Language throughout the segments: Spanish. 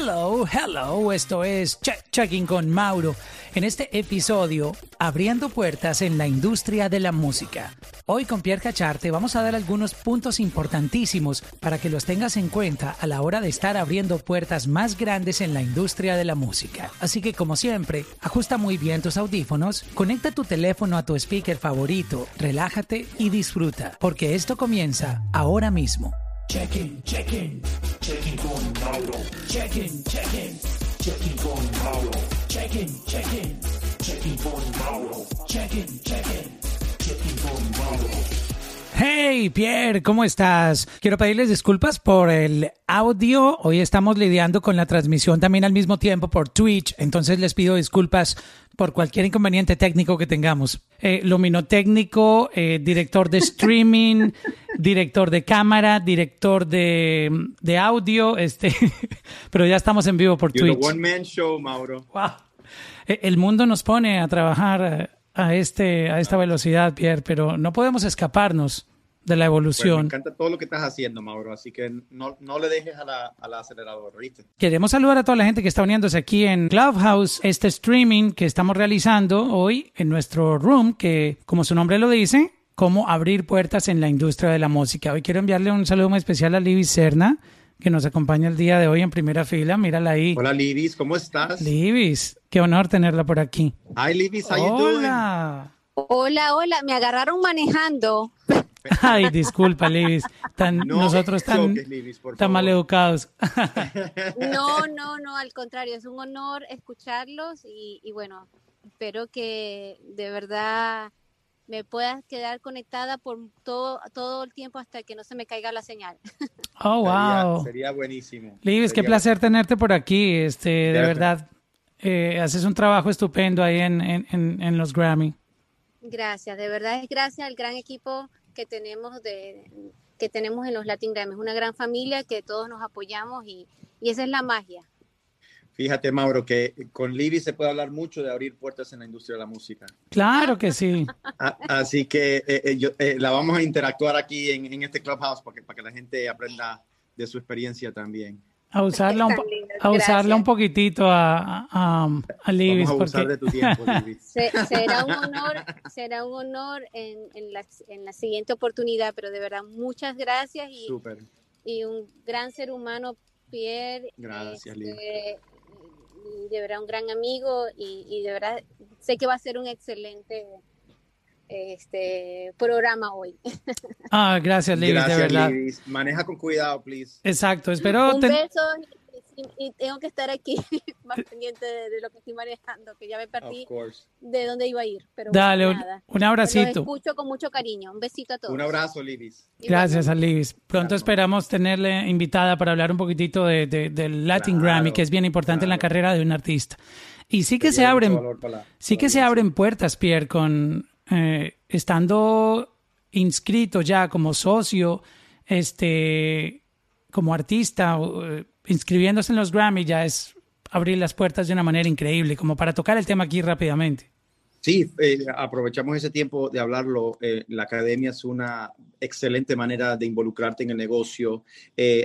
Hello, hello, esto es Checking con Mauro. En este episodio, abriendo puertas en la industria de la música. Hoy con Pierre Cacharte vamos a dar algunos puntos importantísimos para que los tengas en cuenta a la hora de estar abriendo puertas más grandes en la industria de la música. Así que como siempre, ajusta muy bien tus audífonos, conecta tu teléfono a tu speaker favorito, relájate y disfruta, porque esto comienza ahora mismo. Check-in, check-in, check-in con Mauro. Check-in, check-in, check-in con Mauro. Check-in, check-in, check-in con. Check-in, check-in, check-in con. Hey Pierre, ¿cómo estás? Quiero pedirles disculpas por el audio. Hoy estamos lidiando con la transmisión también al mismo tiempo por Twitch, entonces les pido disculpas por cualquier inconveniente técnico que tengamos. Eh, luminotécnico, eh, director de streaming, director de cámara, director de, de audio, este, pero ya estamos en vivo por Twitch. one man show, Mauro. Wow. Eh, el mundo nos pone a trabajar a este a esta velocidad, Pierre, pero no podemos escaparnos de la evolución. me encanta todo lo que estás haciendo, Mauro, así que no, no le dejes a la, a la aceleradora, ¿viste? Queremos saludar a toda la gente que está uniéndose aquí en Clubhouse, este streaming que estamos realizando hoy en nuestro room, que como su nombre lo dice, cómo abrir puertas en la industria de la música. Hoy quiero enviarle un saludo muy especial a Libis Serna, que nos acompaña el día de hoy en primera fila. Mírala ahí. Hola, Libis, ¿cómo estás? Libis, qué honor tenerla por aquí. Hi, Libis, how Hola. Hola, hola, me agarraron manejando. Ay, disculpa, Libis. nosotros tan, tan mal educados. No, no, no, al contrario, es un honor escucharlos y, bueno, espero que de verdad me puedas quedar conectada por todo, todo el tiempo hasta que no se me caiga la señal. Oh, wow. Sería, buenísimo. Libis, qué placer tenerte por aquí. Este, de verdad, eh, haces un trabajo estupendo ahí en, en, en los Grammy. Gracias, de verdad es gracias al gran equipo que tenemos de que tenemos en los Latin Grammy. Es una gran familia que todos nos apoyamos y, y esa es la magia. Fíjate, Mauro, que con Libby se puede hablar mucho de abrir puertas en la industria de la música. Claro que sí. Así que eh, eh, eh, la vamos a interactuar aquí en, en este Clubhouse para que, para que la gente aprenda de su experiencia también a usarla un, a usarla un poquitito a, a, a Libis. Vamos a de tu tiempo, será un honor, será un honor en, en, la, en, la, siguiente oportunidad, pero de verdad muchas gracias y, y un gran ser humano, Pierre. Gracias, este, De verdad un gran amigo y, y de verdad sé que va a ser un excelente este programa hoy. Ah, gracias, Livis, de verdad. Maneja con cuidado, please. Exacto, espero. Un beso y, tengo que estar aquí más pendiente de, lo que estoy manejando, que ya me perdí de dónde iba a ir. Pero Dale, un, un, abracito. escucho con mucho cariño. Un besito a todos. Un abrazo, Livis. Gracias a Livis. Pronto esperamos tenerle invitada para hablar un poquitito de, del Latin Grammy, que es bien importante en la carrera de un artista. Y sí que se abren, sí que se abren puertas, Pierre, con eh, estando inscrito ya como socio, este, como artista, eh, inscribiéndose en los Grammy ya es abrir las puertas de una manera increíble, como para tocar el tema aquí rápidamente. Sí, eh, aprovechamos ese tiempo de hablarlo. la academia es una excelente manera de involucrarte en el negocio.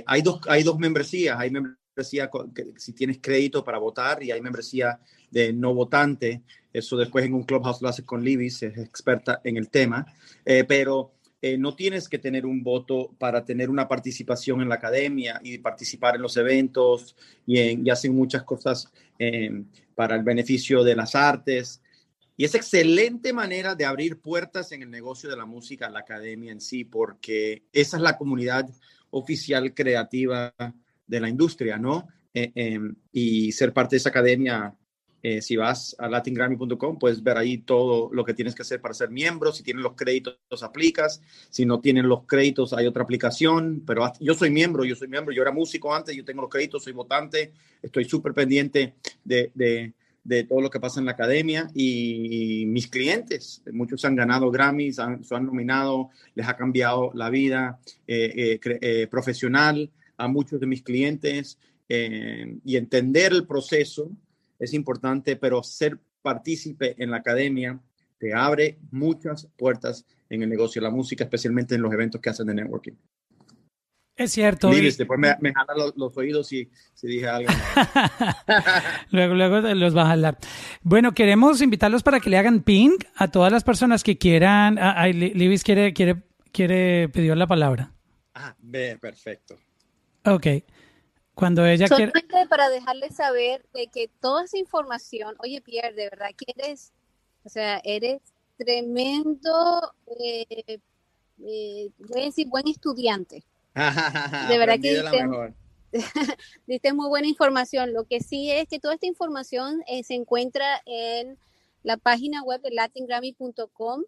hay, dos, hay dos membresías. Hay membresía si tienes crédito para votar y hay membresía de no votante. Eso después en un clubhouse lo hace con Libis, es experta en el tema. Eh, pero eh, no tienes que tener un voto para tener una participación en la academia y participar en los eventos y, en, y hacen muchas cosas eh, para el beneficio de las artes. Y es excelente manera de abrir puertas en el negocio de la música, la academia en sí, porque esa es la comunidad oficial creativa de la industria, ¿no? y ser parte de esa academia eh, si vas a latingrammy.com, puedes ver ahí todo lo que tienes que hacer para ser miembro. Si tienes los créditos, los aplicas. Si no tienen los créditos, hay otra aplicación. Pero yo soy miembro, yo soy miembro. Yo era músico antes, yo tengo los créditos, soy votante. Estoy súper pendiente de, de, de, todo lo que pasa en la academia. Y, mis clientes, muchos han ganado Grammys, han, se han nominado, les ha cambiado la vida eh, eh, profesional a muchos de mis clientes. y entender el proceso es importante, pero ser partícipe en la academia te abre muchas puertas en el negocio de la música, especialmente en los eventos que hacen de networking. Es cierto. después me, me los, oídos si, si, dije algo. luego, luego los va a jalar. Bueno, queremos invitarlos para que le hagan ping a todas las personas que quieran. Ah, Libis quiere, quiere, quiere pedir la palabra. Ah, perfecto. Ok. Cuando ella Solamente para dejarles saber de que toda esa información, oye Pierre, de verdad que eres, o sea, eres tremendo, eh, eh, voy a decir, buen estudiante. de verdad que diste, muy buena información. Lo que sí es que toda esta información eh, se encuentra en la página web de latingrammy.com.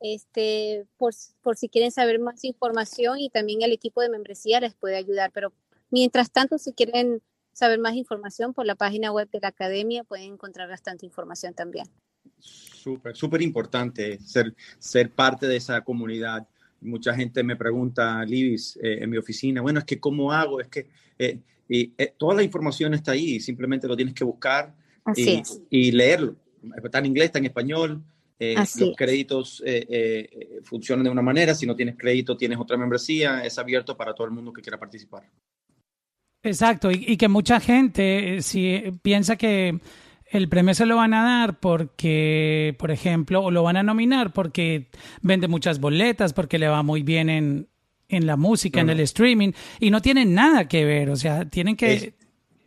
Este, por, por si quieren saber más información y también el equipo de membresía les puede ayudar. Pero mientras tanto, si quieren saber más información por la página web de la academia, pueden encontrar bastante información también. Súper, súper importante ser, ser parte de esa comunidad mucha gente me pregunta, Libis, eh, en mi oficina, bueno, es que cómo hago, es que eh, y, eh, toda la información está ahí, simplemente lo tienes que buscar y, leerlo. Está en inglés, está en español. los créditos funcionan de una manera, si no tienes crédito tienes otra membresía, es abierto para todo el mundo que quiera participar. Exacto, y, y que mucha gente si piensa que el premio se lo van a dar porque, por ejemplo, o lo van a nominar porque vende muchas boletas, porque le va muy bien en, en la música, en el streaming, y no tienen nada que ver, o sea, tienen que,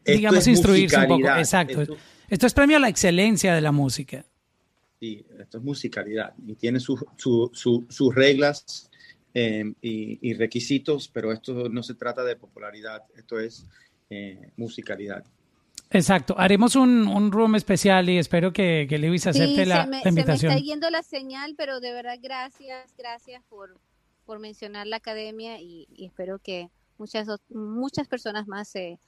digamos, instruirse un poco. Exacto. Esto, es premio a la excelencia de la música. Sí, esto es musicalidad y tiene sus reglas eh, y, requisitos, pero esto no se trata de popularidad, esto es eh, musicalidad. Exacto, haremos un, un room especial y espero que, que Lewis acepte la, invitación. Se me está yendo la señal, pero de verdad gracias, gracias por, por mencionar la academia y, espero que muchas, muchas personas más se,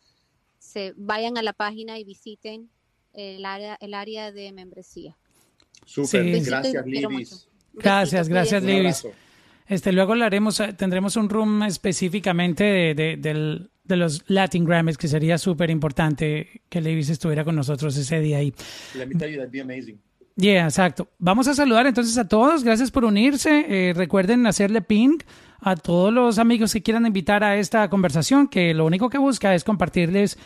se vayan a la página y visiten el área, el área de membresía. Súper, gracias Livis. Gracias, gracias Livis. Este, luego lo haremos, tendremos un room específicamente de, del, de los Latin Grammys, que sería súper importante que Levis estuviera con nosotros ese día ahí. La mitad that'd be amazing. Yeah, exacto. Vamos a saludar entonces a todos. Gracias por unirse. Eh, recuerden hacerle ping a todos los amigos que quieran invitar a esta conversación, que lo único que busca es compartirles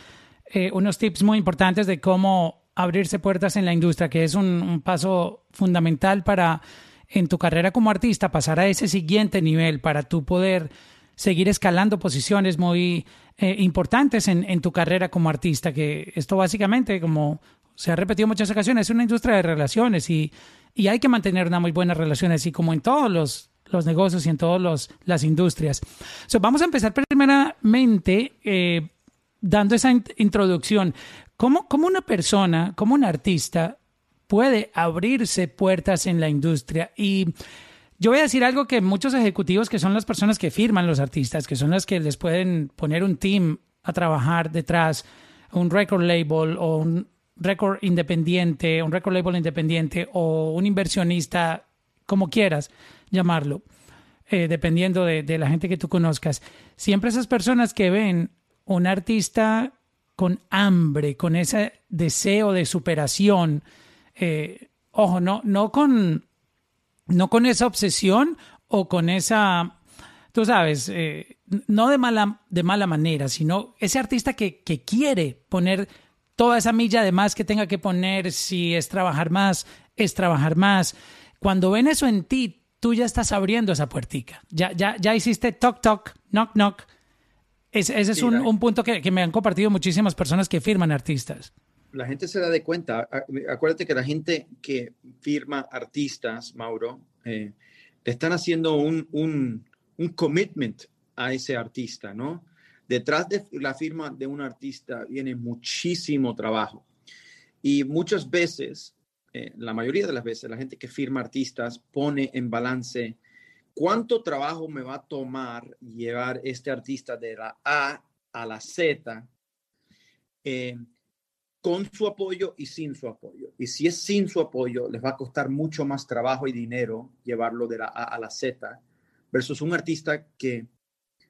eh, unos tips muy importantes de cómo abrirse puertas en la industria, que es un, un paso fundamental para en tu carrera como artista pasar a ese siguiente nivel para tú poder seguir escalando posiciones muy eh, importantes en, en, tu carrera como artista, que esto básicamente, como se ha repetido muchas ocasiones, es una industria de relaciones y, y hay que mantener una muy buena relación, así como en todos los, los negocios y en todas las industrias. vamos a empezar primeramente eh, dando esa introducción. ¿Cómo, ¿Cómo una persona, como un artista, puede abrirse puertas en la industria? Y yo voy a decir algo que muchos ejecutivos, que son las personas que firman los artistas, que son las que les pueden poner un team a trabajar detrás, un record label o un record independiente, un record label independiente o un inversionista, como quieras llamarlo, eh, dependiendo de, la gente que tú conozcas. Siempre esas personas que ven un artista con hambre, con ese deseo de superación, eh, ojo, no, no con no con esa obsesión o con esa, tú sabes, eh, no de mala, de mala manera, sino ese artista que, que quiere poner toda esa milla de más que tenga que poner, si es trabajar más, es trabajar más. Cuando ven eso en ti, tú ya estás abriendo esa puertica. Ya, ya, ya hiciste toc toc, knock knock. ese es un, un, punto que, que, me han compartido muchísimas personas que firman artistas la gente se da de cuenta. Acuérdate que la gente que firma artistas, Mauro, eh, le están haciendo un, un, un, commitment a ese artista, ¿no? Detrás de la firma de un artista viene muchísimo trabajo. Y muchas veces, eh, la mayoría de las veces, la gente que firma artistas pone en balance cuánto trabajo me va a tomar llevar este artista de la A a la Z. Eh, con su apoyo y sin su apoyo. Y si es sin su apoyo, les va a costar mucho más trabajo y dinero llevarlo de la A a la Z, versus un artista que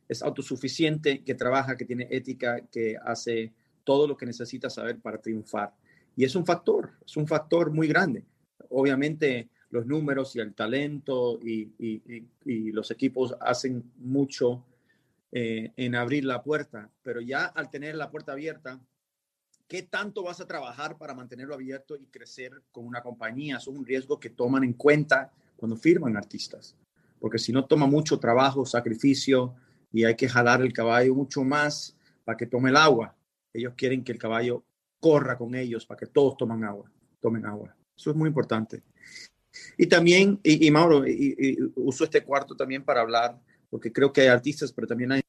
es autosuficiente, que trabaja, que tiene ética, que hace todo lo que necesita saber para triunfar. Y es un factor, es un factor muy grande. Obviamente los números y el talento y, los equipos hacen mucho eh, en abrir la puerta, pero ya al tener la puerta abierta, ¿qué tanto vas a trabajar para mantenerlo abierto y crecer con una compañía? es un riesgo que toman en cuenta cuando firman artistas, porque si no toma mucho trabajo, sacrificio y hay que jalar el caballo mucho más para que tome el agua. Ellos quieren que el caballo corra con ellos para que todos tomen agua, tomen agua. Eso es muy importante. Y también, y, Mauro, y, uso este cuarto también para hablar, porque creo que hay artistas, pero también hay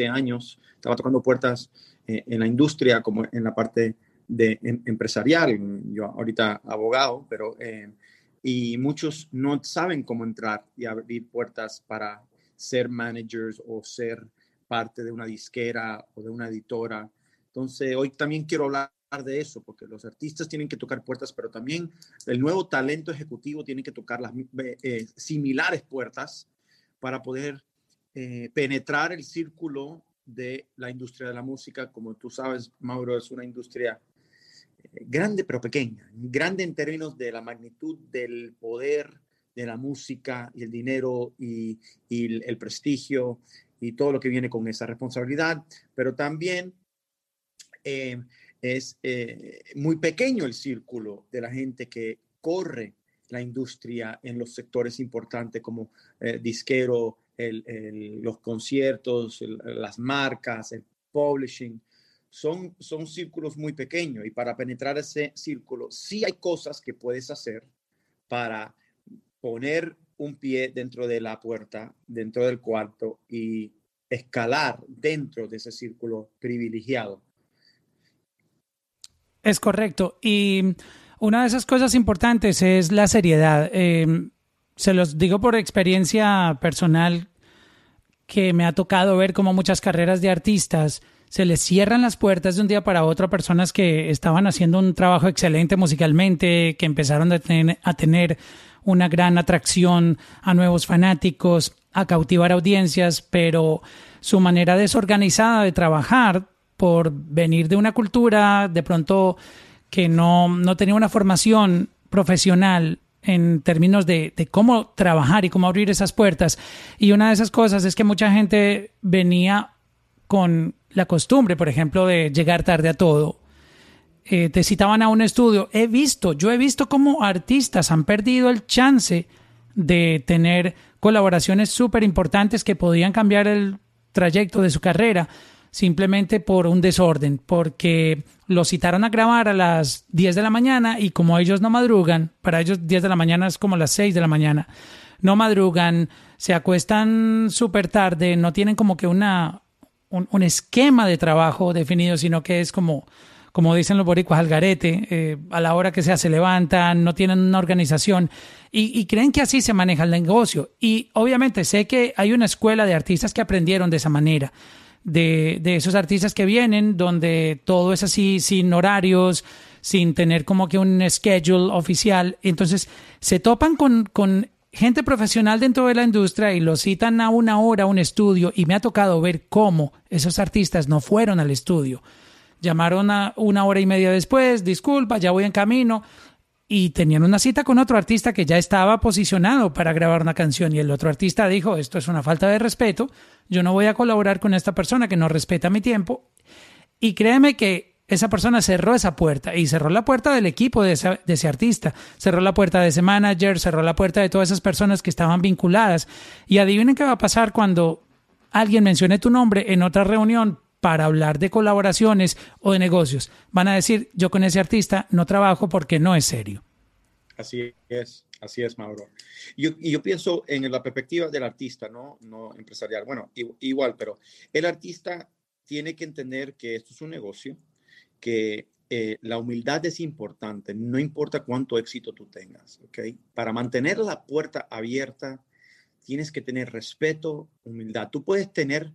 años, estaba tocando puertas eh, en la industria como en la parte de em, empresarial, yo ahorita abogado, pero eh, y muchos no saben cómo entrar y abrir puertas para ser managers o ser parte de una disquera o de una editora. Entonces, hoy también quiero hablar de eso, porque los artistas tienen que tocar puertas, pero también el nuevo talento ejecutivo tiene que tocar las eh, similares puertas para poder eh, penetrar el círculo de la industria de la música. Como tú sabes, Mauro, es una industria eh, grande pero pequeña, grande en términos de la magnitud del poder de la música y el dinero y, el prestigio y todo lo que viene con esa responsabilidad, pero también es eh, muy pequeño el círculo de la gente que corre la industria en los sectores importantes como disquero, los conciertos, las marcas, el publishing. Son, son círculos muy pequeños y para penetrar ese círculo sí hay cosas que puedes hacer para poner un pie dentro de la puerta, dentro del cuarto y escalar dentro de ese círculo privilegiado es correcto. Y una de esas cosas importantes es la seriedad. Eh, se los digo por experiencia personal que me ha tocado ver como muchas carreras de artistas se les cierran las puertas de un día para otro a personas que estaban haciendo un trabajo excelente musicalmente, que empezaron a tener, a tener una gran atracción a nuevos fanáticos, a cautivar audiencias, pero su manera desorganizada de trabajar por venir de una cultura de pronto que no, no tenía una formación profesional en términos de, de, cómo trabajar y cómo abrir esas puertas. Y una de esas cosas es que mucha gente venía con la costumbre, por ejemplo, de llegar tarde a todo. Eh, te citaban a un estudio. He visto, yo he visto cómo artistas han perdido el chance de tener colaboraciones súper importantes que podían cambiar el trayecto de su carrera simplemente por un desorden, porque lo citaron a grabar a las 10 de la mañana y como ellos no madrugan, para ellos 10 de la mañana es como las 6 de la mañana, no madrugan, se acuestan súper tarde, no tienen como que una, un, esquema de trabajo definido, sino que es como, como dicen los boricuas, al garete, eh, a la hora que sea se levantan, no tienen una organización y, creen que así se maneja el negocio. Y obviamente sé que hay una escuela de artistas que aprendieron de esa manera de, de esos artistas que vienen, donde todo es así, sin horarios, sin tener como que un schedule oficial. Entonces, se topan con, con gente profesional dentro de la industria y lo citan a una hora a un estudio y me ha tocado ver cómo esos artistas no fueron al estudio. Llamaron a una hora y media después, disculpa, ya voy en camino y tenían una cita con otro artista que ya estaba posicionado para grabar una canción y el otro artista dijo, esto es una falta de respeto, yo no voy a colaborar con esta persona que no respeta mi tiempo. Y créeme que esa persona cerró esa puerta y cerró la puerta del equipo de ese, de ese, artista, cerró la puerta de ese manager, cerró la puerta de todas esas personas que estaban vinculadas. Y adivinen qué va a pasar cuando alguien mencione tu nombre en otra reunión para hablar de colaboraciones o de negocios. Van a decir, yo con ese artista no trabajo porque no es serio. Así es, así es, Mauro. y yo pienso en la perspectiva del artista, no, no empresarial. Bueno, igual, pero el artista tiene que entender que esto es un negocio, que eh, la humildad es importante, no importa cuánto éxito tú tengas, ¿ok? Para mantener la puerta abierta, tienes que tener respeto, humildad. Tú puedes tener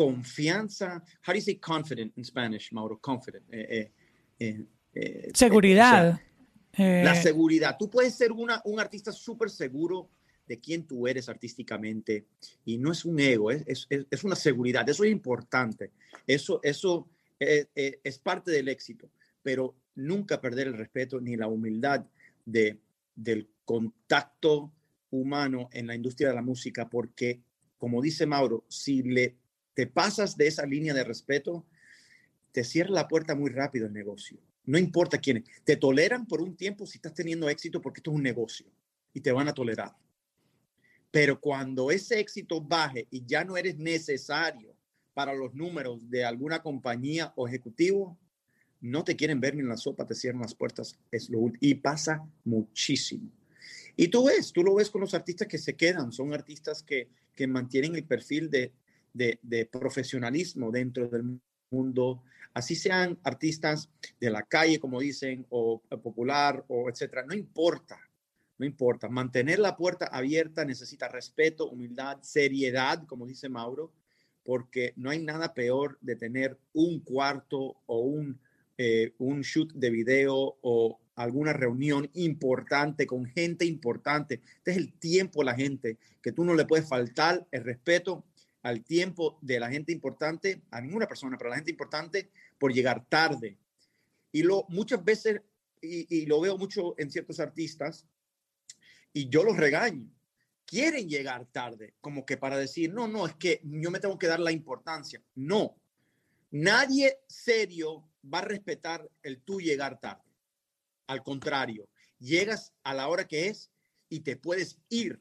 confianza. How do you say confident in Spanish, Mauro? Confident. Eh, eh, seguridad. la seguridad. Tú puedes ser una, un artista súper seguro de quién tú eres artísticamente y no es un ego, es, es, es una seguridad. Eso es importante. Eso, eso es parte del éxito, pero nunca perder el respeto ni la humildad de, del contacto humano en la industria de la música porque, como dice Mauro, si le te pasas de esa línea de respeto, te cierra la puerta muy rápido el negocio. No importa quién, te toleran por un tiempo si estás teniendo éxito porque esto es un negocio y te van a tolerar. Pero cuando ese éxito baje y ya no eres necesario para los números de alguna compañía o ejecutivo, no te quieren ver ni en la sopa, te cierran las puertas. Es lo y pasa muchísimo. Y tú ves, tú lo ves con los artistas que se quedan, son artistas que, que mantienen el perfil de, de, profesionalismo dentro del mundo, así sean artistas de la calle, como dicen, o popular, o etcétera, no importa no importa. Mantener la puerta abierta necesita respeto, humildad, seriedad, como dice Mauro, porque no hay nada peor de tener un cuarto o un, eh, un shoot de video o alguna reunión importante con gente importante. Este es el tiempo la gente, que tú no le puedes faltar el respeto al tiempo de la gente importante, a ninguna persona, pero a la gente importante por llegar tarde. Y lo muchas veces, y, y lo veo mucho en ciertos artistas, y yo los regaño. Quieren llegar tarde, como que para decir, no, no, es que yo me tengo que dar la importancia. No, nadie serio va a respetar el tú llegar tarde. Al contrario, llegas a la hora que es y te puedes ir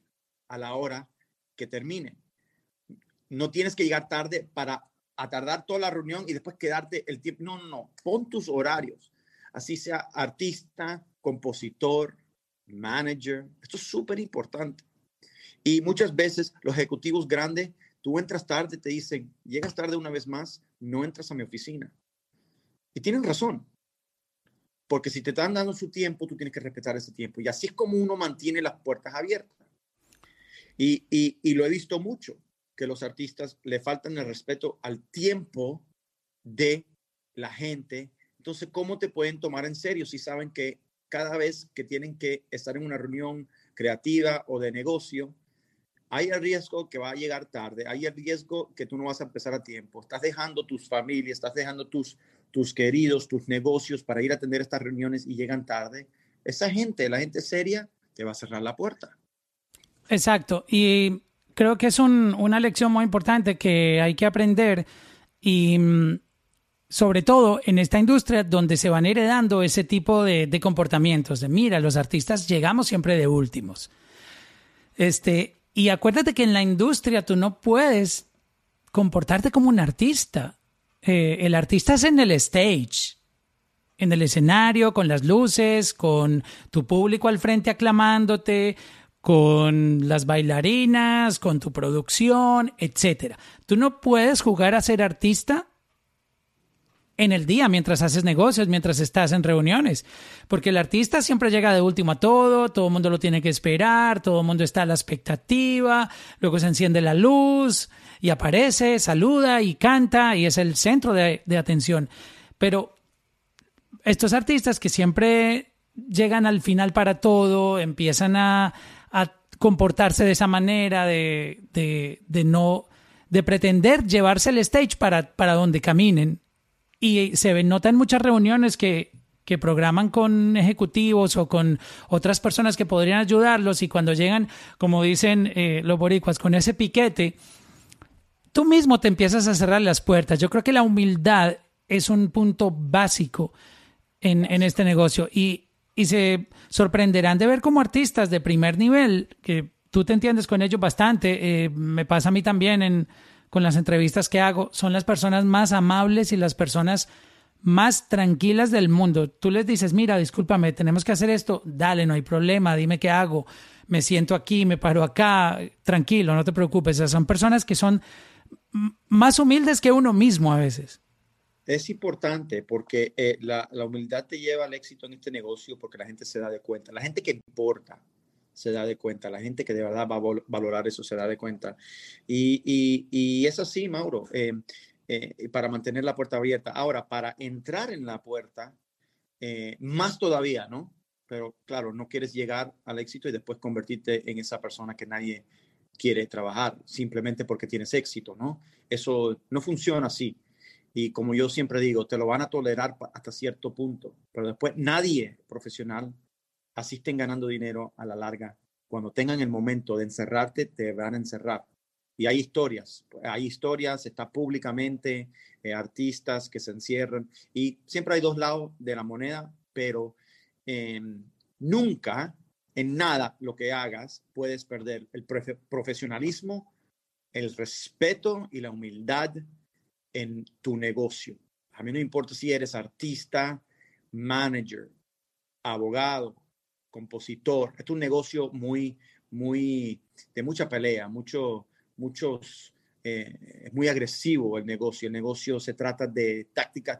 a la hora que termine. No tienes que llegar tarde para atardar toda la reunión y después quedarte el tiempo. No, no, no. Pon tus horarios. Así sea artista, compositor, manager. Esto es súper importante. Y muchas veces los ejecutivos grandes, tú entras tarde, te dicen, llegas tarde una vez más, no entras a mi oficina. Y tienen razón. Porque si te están dando su tiempo, tú tienes que respetar ese tiempo. Y así es como uno mantiene las puertas abiertas. Y, y lo he visto mucho, que los artistas le faltan el respeto al tiempo de la gente. Entonces, ¿cómo te pueden tomar en serio si saben que cada vez que tienen que estar en una reunión creativa o de negocio, hay el riesgo que va a llegar tarde, hay el riesgo que tú no vas a empezar a tiempo, estás dejando tus familias, estás dejando tus, tus queridos, tus negocios para ir a atender estas reuniones y llegan tarde. Esa gente, la gente seria, te va a cerrar la puerta. Exacto, y creo que es una lección muy importante que hay que aprender y mm, sobre todo en esta industria donde se van heredando ese tipo de, comportamientos, de mira, los artistas llegamos siempre de últimos. Este, y acuérdate que en la industria tú no puedes comportarte como un artista. Eh, el artista es en el stage, en el escenario, con las luces, con tu público al frente aclamándote, con las bailarinas, con tu producción, etc. Tú no puedes jugar a ser artista en el día, mientras haces negocios, mientras estás en reuniones. Porque el artista siempre llega de último a todo, todo el mundo lo tiene que esperar, todo el mundo está a la expectativa, luego se enciende la luz y aparece, saluda y canta y es el centro de, atención. Pero estos artistas que siempre llegan al final para todo, empiezan a, comportarse de esa manera, de, de, no, de pretender llevarse el stage para, para donde caminen y se nota en muchas reuniones que, que programan con ejecutivos o con otras personas que podrían ayudarlos y cuando llegan, como dicen eh, los boricuas, con ese piquete, tú mismo te empiezas a cerrar las puertas. Yo creo que la humildad es un punto básico en, en este negocio y, y se sorprenderán de ver como artistas de primer nivel, que tú te entiendes con ellos bastante, eh, me pasa a mí también en con las entrevistas que hago, son las personas más amables y las personas más tranquilas del mundo. Tú les dices, mira, discúlpame, tenemos que hacer esto, dale, no hay problema, dime qué hago, me siento aquí, me paro acá, tranquilo, no te preocupes. son personas que son más humildes que uno mismo a veces. Es importante porque eh, la, humildad te lleva al éxito en este negocio porque la gente se da de cuenta, la gente que importa, se da de cuenta, la gente que de verdad va a valorar eso se da de cuenta. Y, y, y es así, Mauro, eh, eh, para mantener la puerta abierta. Ahora, para entrar en la puerta, más todavía, ¿no? Pero claro, no quieres llegar al éxito y después convertirte en esa persona que nadie quiere trabajar simplemente porque tienes éxito, ¿no? Eso no funciona así. Y como yo siempre digo, te lo van a tolerar hasta cierto punto, pero después nadie profesional así estén ganando dinero a la larga, cuando tengan el momento de encerrarte, te van a encerrar. Y hay historias, hay historias, está públicamente, eh, artistas que se encierran y siempre hay dos lados de la moneda, pero em, nunca en nada lo que hagas puedes perder el profesionalismo, el respeto y la humildad en tu negocio. A mí no importa si eres artista, manager, abogado, compositor. Es un negocio muy, muy, de mucha pelea, mucho, muchos, eh, es muy agresivo el negocio. El negocio se trata de tácticas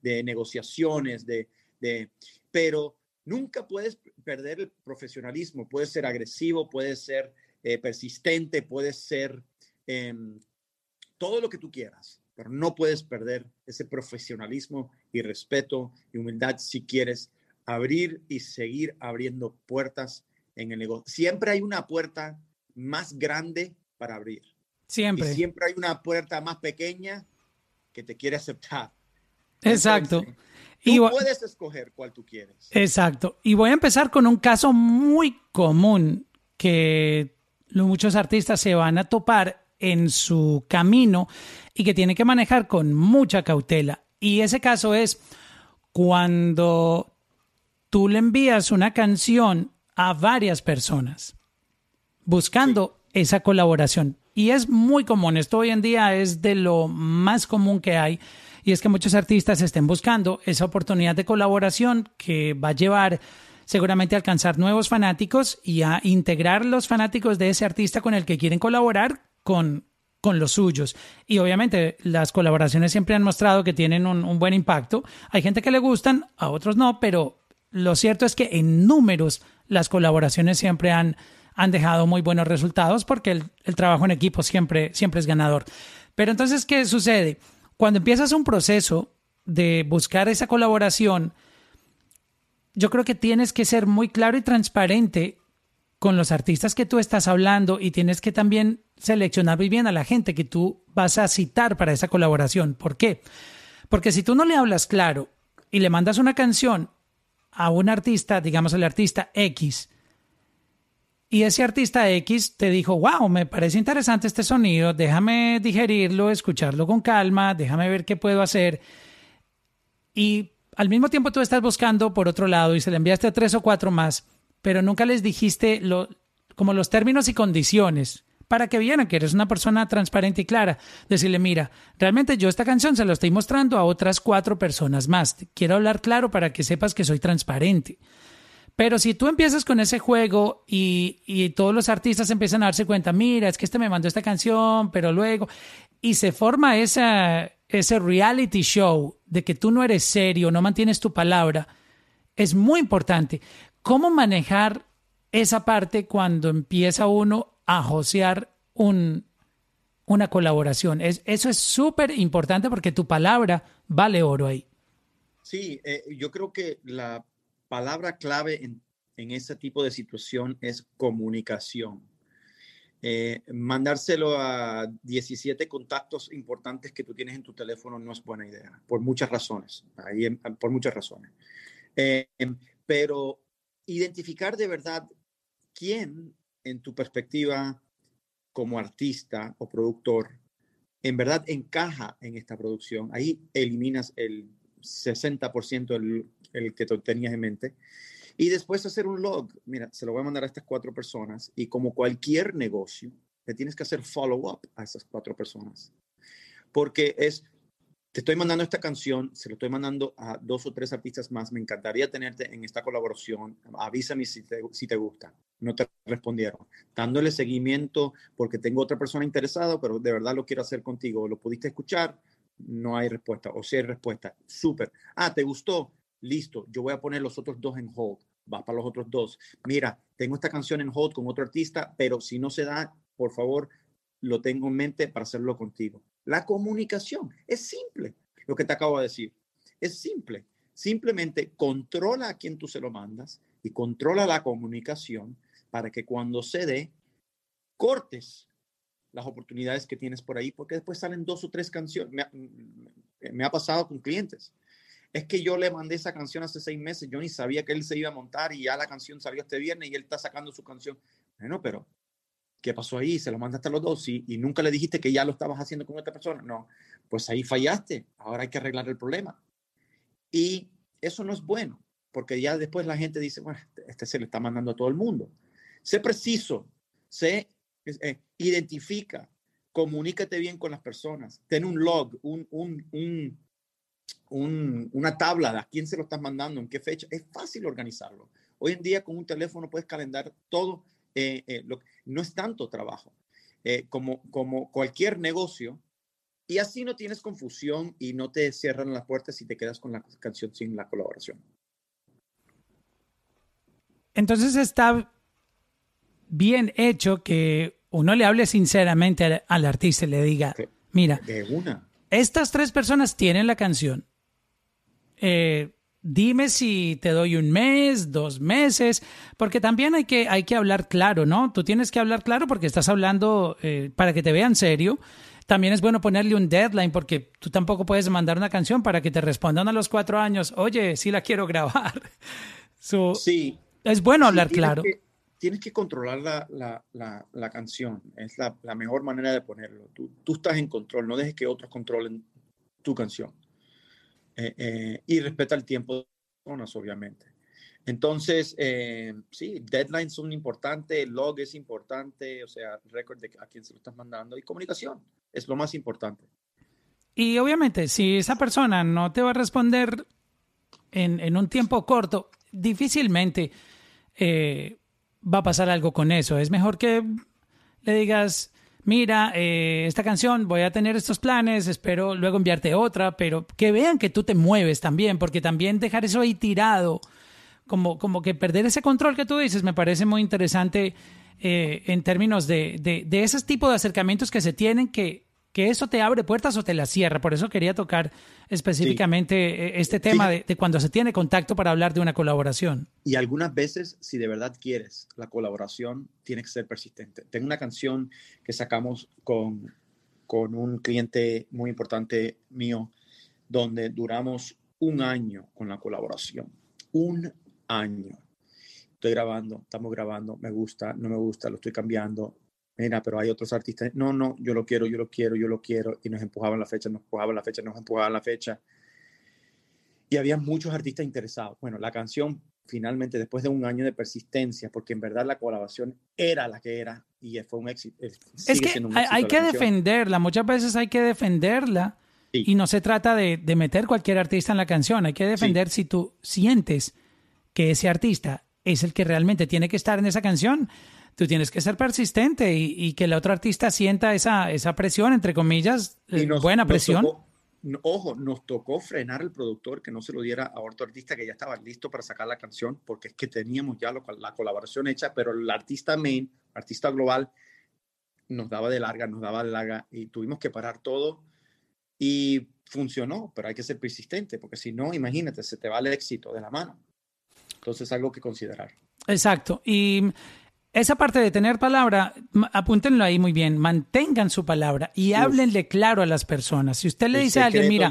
de, negociaciones, de, de, pero nunca puedes perder el profesionalismo. Puedes ser agresivo, puedes ser eh, persistente, puedes ser em, todo lo que tú quieras, pero no puedes perder ese profesionalismo y respeto y humildad si quieres abrir y seguir abriendo puertas en el negocio. Siempre hay una puerta más grande para abrir. Siempre. Y siempre hay una puerta más pequeña que te quiere aceptar. Exacto. y puedes escoger cuál tú quieres. Exacto. Y voy a empezar con un caso muy común que muchos artistas se van a topar en su camino y que tienen que manejar con mucha cautela. Y ese caso es cuando tú le envías una canción a varias personas buscando esa colaboración. Y es muy común, esto hoy en día es de lo más común que hay, y es que muchos artistas estén buscando esa oportunidad de colaboración que va a llevar seguramente a alcanzar nuevos fanáticos y a integrar los fanáticos de ese artista con el que quieren colaborar con, con los suyos. Y obviamente las colaboraciones siempre han mostrado que tienen un, buen impacto. Hay gente que le gustan, a otros no, pero lo cierto es que en números las colaboraciones siempre han, han dejado muy buenos resultados porque el, trabajo en equipo siempre, siempre es ganador. Pero entonces, ¿qué sucede? Cuando empiezas un proceso de buscar esa colaboración, yo creo que tienes que ser muy claro y transparente con los artistas que tú estás hablando y tienes que también seleccionar muy bien a la gente que tú vas a citar para esa colaboración. ¿Por qué? Porque si tú no le hablas claro y le mandas una canción a un artista, digamos el artista X, y ese artista X te dijo, wow, me parece interesante este sonido, déjame digerirlo, escucharlo con calma, déjame ver qué puedo hacer. Y al mismo tiempo tú estás buscando por otro lado y se le enviaste a tres o cuatro más, pero nunca les dijiste lo, como los términos y condiciones para que vieran que eres una persona transparente y clara. Decirle, mira, realmente yo esta canción se la estoy mostrando a otras cuatro personas más. Quiero hablar claro para que sepas que soy transparente. Pero si tú empiezas con ese juego y, y, todos los artistas empiezan a darse cuenta, mira, es que este me mandó esta canción, pero luego, y se forma esa, ese reality show de que tú no eres serio, no mantienes tu palabra, es muy importante. ¿Cómo manejar esa parte cuando empieza uno a josear un, una colaboración. Es, eso es súper importante porque tu palabra vale oro ahí. Sí, eh, yo creo que la palabra clave en, en ese tipo de situación es comunicación. Eh, mandárselo a 17 contactos importantes que tú tienes en tu teléfono no es buena idea, por muchas razones, ahí, por muchas razones. Eh, pero identificar de verdad quién en tu perspectiva como artista o productor, en verdad encaja en esta producción. Ahí eliminas el 60% del el que tenías en mente. Y después hacer un log. Mira, se lo voy a mandar a estas cuatro personas y como cualquier negocio, le tienes que hacer follow-up a esas cuatro personas. Porque es te estoy mandando esta canción, se lo estoy mandando a dos o tres artistas más, me encantaría tenerte en esta colaboración, avísame si te, si te gusta. No te respondieron. Dándole seguimiento porque tengo otra persona interesada, pero de verdad lo quiero hacer contigo. ¿Lo pudiste escuchar? No hay respuesta. O si hay respuesta, súper. Ah, ¿te gustó? Listo, yo voy a poner los otros dos en hold. Vas para los otros dos. Mira, tengo esta canción en hold con otro artista, pero si no se da, por favor, lo tengo en mente para hacerlo contigo. La comunicación es simple, lo que te acabo de decir. Es simple. Simplemente controla a quien tú se lo mandas y controla la comunicación para que cuando se dé, cortes las oportunidades que tienes por ahí, porque después salen dos o tres canciones. Me ha pasado con clientes es que yo le mandé esa canción hace seis meses, yo ni sabía que él se iba a montar y ya la canción salió este viernes y él está sacando su canción. Bueno, pero ¿qué pasó ahí? Se lo mandaste a los dos y, y nunca le dijiste que ya lo estabas haciendo con esta persona. No, pues ahí fallaste. Ahora hay que arreglar el problema. Y eso no es bueno, porque ya después la gente dice, bueno, este, este se le está mandando a todo el mundo. Sé preciso, sé, eh, identifica, comunícate bien con las personas, ten un log, un, un, un, un, una tabla de a quién se lo estás mandando, en qué fecha. Es fácil organizarlo. Hoy en día con un teléfono puedes calendar todo, eh, eh, lo, no es tanto trabajo. Eh, como, como cualquier negocio, y así no tienes confusión y no te cierran las puertas y te quedas con la canción sin la colaboración. Entonces está bien hecho que uno le hable sinceramente al, al artista y le diga, mira, de una. estas tres personas tienen la canción. Eh, dime si te doy un mes, dos meses, porque también hay que, hay que hablar claro, ¿no? Tú tienes que hablar claro porque estás hablando eh, para que te vean serio. También es bueno ponerle un deadline porque tú tampoco puedes mandar una canción para que te respondan a los cuatro años, oye, sí la quiero grabar. So, Sí, es bueno Sí, hablar tienes claro. que- tienes que controlar la, la, la, la canción. Es la, la mejor manera de ponerlo. Tú, tú estás en control. No dejes que otros controlen tu canción. Eh, eh, y respeta el tiempo de las personas, obviamente. Entonces, eh, sí, deadlines son importantes, log es importante, o sea, récord de a quién se lo estás mandando y comunicación es lo más importante. Y obviamente, si esa persona no te va a responder en, en un tiempo corto, difícilmente va a pasar algo con eso. Es mejor que le digas, mira, eh, esta canción voy a tener estos planes, espero luego enviarte otra, pero que vean que tú te mueves también, porque también dejar eso ahí tirado, como, como que perder ese control que tú dices, me parece muy interesante eh, en términos de, de, de ese tipo de acercamientos que se tienen que que eso te abre puertas o te las cierra. Por eso quería tocar específicamente eh, este tema de, de cuando se tiene contacto para hablar de una colaboración. Y algunas veces, si de verdad quieres la colaboración, tiene que ser persistente. Tengo una canción que sacamos con, con un cliente muy importante mío, donde duramos un año con la colaboración. Un año. Estoy grabando, estamos grabando, me gusta, no me gusta, lo estoy cambiando. Mira, pero hay otros artistas. No, no, yo lo quiero, yo lo quiero, yo lo quiero. Y nos empujaban la fecha, nos empujaban la fecha, nos empujaban la fecha. Y había muchos artistas interesados. Bueno, la canción finalmente, después de un año de persistencia, porque en verdad la colaboración era la que era y fue un éxito. eh, Es sigue que hay, éxito que defenderla, muchas veces hay que defenderla Sí. y no se trata de, de meter cualquier artista en la canción, hay que defender si tú sientes que ese artista es el que realmente tiene que estar en esa canción. Tú tienes que ser persistente y, y que el otro artista sienta esa, esa presión, entre comillas, Y eh, nos- buena nos presión. tocó- no, ojo, nos tocó frenar al productor que no se lo diera a otro artista que ya estaba listo para sacar la canción, porque es que teníamos ya lo- la colaboración hecha, pero el artista main, artista global, nos daba de larga, nos daba de larga y tuvimos que parar todo y funcionó, pero hay que ser persistente, porque si no, imagínate, se te va el éxito de la mano. Entonces, algo que considerar. Exacto. Y esa parte de tener palabra, apúntenlo ahí muy bien, mantengan su palabra y háblenle claro a las personas. Si usted le El dice a alguien, mira,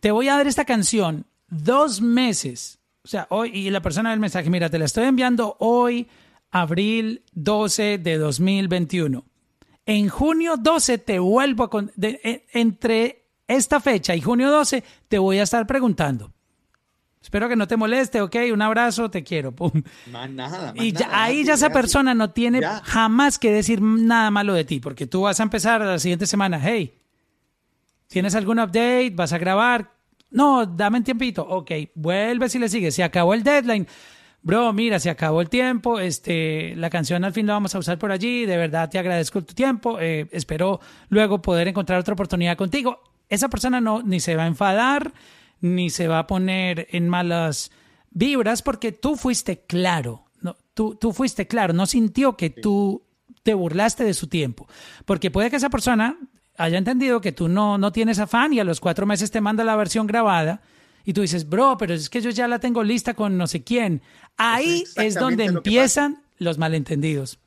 te voy a dar esta canción dos meses, o sea, hoy, y la persona del mensaje, mira, te la estoy enviando hoy, abril 12 de 2021. En junio 12 te vuelvo a... con- de- e- entre esta fecha y junio 12 te voy a estar preguntando. Espero que no te moleste, ok, un abrazo, te quiero. Pum. Más nada. más Y ya- nada, ahí ya esa persona no tiene Ya. jamás que decir nada malo de ti, porque tú vas a empezar la siguiente semana, hey, ¿tienes algún update? ¿Vas a grabar? No, dame un tiempito. Ok, vuelves y le sigues. Se acabó el deadline. Bro, mira, se acabó el tiempo. Este, la canción al fin la vamos a usar por allí. De verdad te agradezco tu tiempo. Eh, espero luego poder encontrar otra oportunidad contigo. Esa persona no ni se va a enfadar, ni se va a poner en malas vibras porque tú fuiste claro. No, tú, tú fuiste claro. No sintió que tú te burlaste de su tiempo. Porque puede que esa persona haya entendido que tú no, no tienes afán y a los cuatro meses te manda la versión grabada y tú dices, bro, pero es que yo ya la tengo lista con no sé quién. Ahí es es donde empiezan los malentendidos.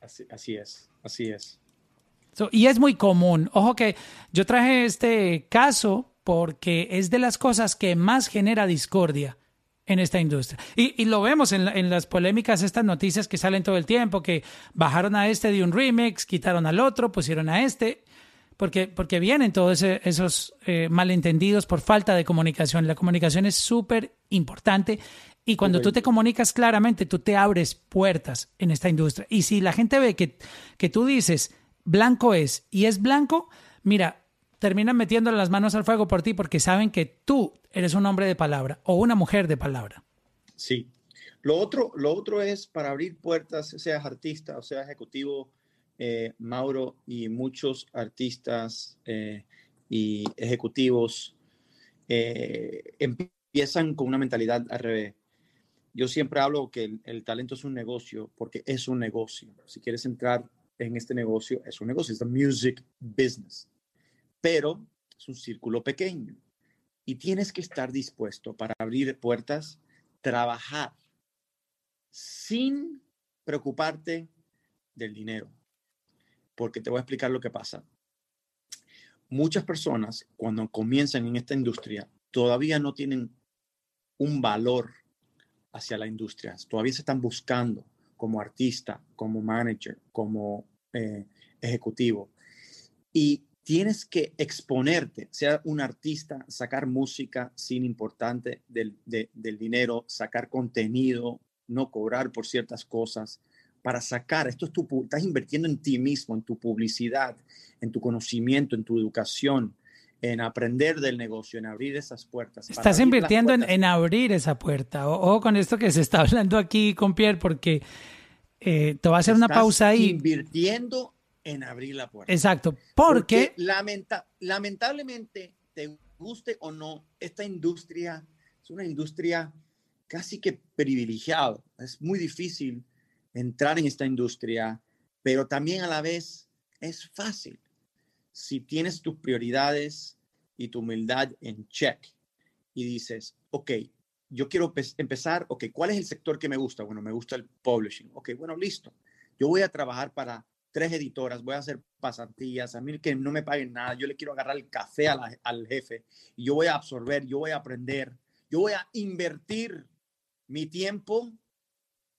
Así, así es, así es. So, y es muy común. Ojo que yo traje este caso porque es de las cosas que más genera discordia en esta industria. Y, lo vemos en, en, las polémicas, estas noticias que salen todo el tiempo, que bajaron a este de un remix, quitaron al otro, pusieron a este, porque, porque vienen todos esos eh, malentendidos por falta de comunicación. La comunicación es súper importante y cuando tú te comunicas claramente, tú te abres puertas en esta industria. Y si la gente ve que, que tú dices, blanco es y es blanco, mira, terminan metiéndole las manos al fuego por ti porque saben que tú eres un hombre de palabra o una mujer de palabra. Sí. Lo otro, lo otro es para abrir puertas, seas artista o seas ejecutivo, eh, Mauro y muchos artistas eh, y ejecutivos eh, empiezan con una mentalidad al revés. Yo siempre hablo que el, talento es un negocio porque es un negocio. Si quieres entrar en este negocio, es un negocio, es the music business. Pero es un círculo pequeño y tienes que estar dispuesto para abrir puertas, trabajar sin preocuparte del dinero. Porque te voy a explicar lo que pasa. Muchas personas cuando comienzan en esta industria todavía no tienen un valor hacia la industria. Todavía se están buscando como artista, como manager, como eh, ejecutivo. Y tienes que exponerte, sea un artista, sacar música sin importante del, del dinero, sacar contenido, no cobrar por ciertas cosas, para sacar, esto es tu, estás invirtiendo en ti mismo, en tu publicidad, en tu conocimiento, en tu educación, en aprender del negocio, en abrir esas puertas. Estás invirtiendo En, en, abrir esa puerta. Ojo con esto que se está hablando aquí con Pierre, porque eh, te va a hacer una pausa ahí. Invirtiendo en abrir la puerta. Exacto, porque, lamentablemente, te guste o no, esta industria es una industria casi que privilegiada. Es muy difícil entrar en esta industria, pero también a la vez es fácil si tienes tus prioridades y tu humildad en check y dices, ok, yo quiero empezar, ok, ¿cuál es el sector que me gusta? Bueno, me gusta el publishing. Ok, bueno, listo. Yo voy a trabajar para tres editoras, voy a hacer pasantías, a mí que no me paguen nada, yo le quiero agarrar el café al jefe y yo voy a absorber, yo voy a aprender, yo voy a invertir mi tiempo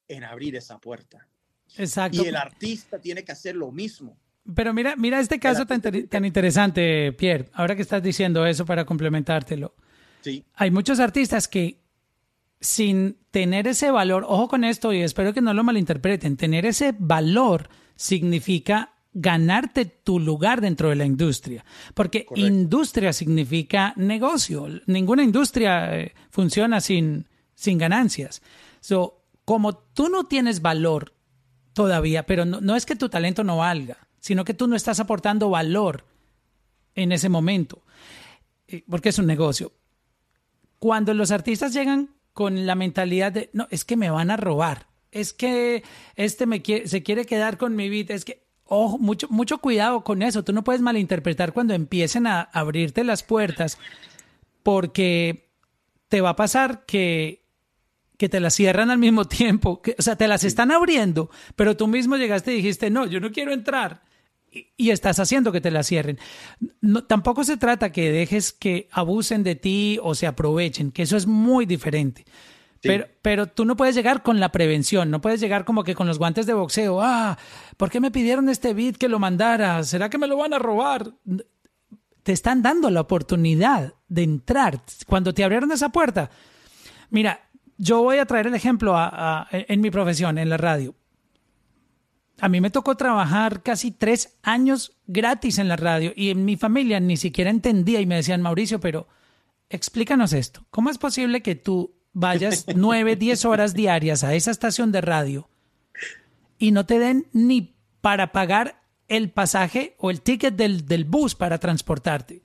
en abrir esa puerta. Exacto. Y el artista tiene que hacer lo mismo. Pero mira, mira este caso tan, tan interesante, Pierre, ahora que estás diciendo eso para complementártelo. Sí. Hay muchos artistas que sin tener ese valor, ojo con esto y espero que no lo malinterpreten, tener ese valor significa ganarte tu lugar dentro de la industria, porque industria significa negocio, ninguna industria eh, funciona sin, sin ganancias. So, como tú no tienes valor todavía, pero no, no es que tu talento no valga, sino que tú no estás aportando valor en ese momento, eh, porque es un negocio. Cuando los artistas llegan con la mentalidad de, no, es que me van a robar, es que este me quiere, se quiere quedar con mi vida, es que, ojo, mucho, mucho cuidado con eso, tú no puedes malinterpretar cuando empiecen a abrirte las puertas, porque te va a pasar que, que te las cierran al mismo tiempo, que, o sea, te las están abriendo, pero tú mismo llegaste y dijiste, no, yo no quiero entrar y estás haciendo que te la cierren. No, tampoco se trata que dejes que abusen de ti o se aprovechen, que eso es muy diferente. Pero, pero tú no puedes llegar con la prevención, no puedes llegar como que con los guantes de boxeo. Ah, ¿por qué me pidieron este beat que lo mandara? ¿Será que me lo van a robar? Te están dando la oportunidad de entrar. Cuando te abrieron esa puerta, mira, yo voy a traer el ejemplo en mi profesión, en la radio. A mí me tocó trabajar casi tres años gratis en la radio y en mi familia ni siquiera entendía y me decían, Mauricio, pero explícanos esto. ¿Cómo es posible que tú vayas nueve, diez horas diarias a esa estación de radio y no te den ni para pagar el pasaje o el ticket del, del bus para transportarte?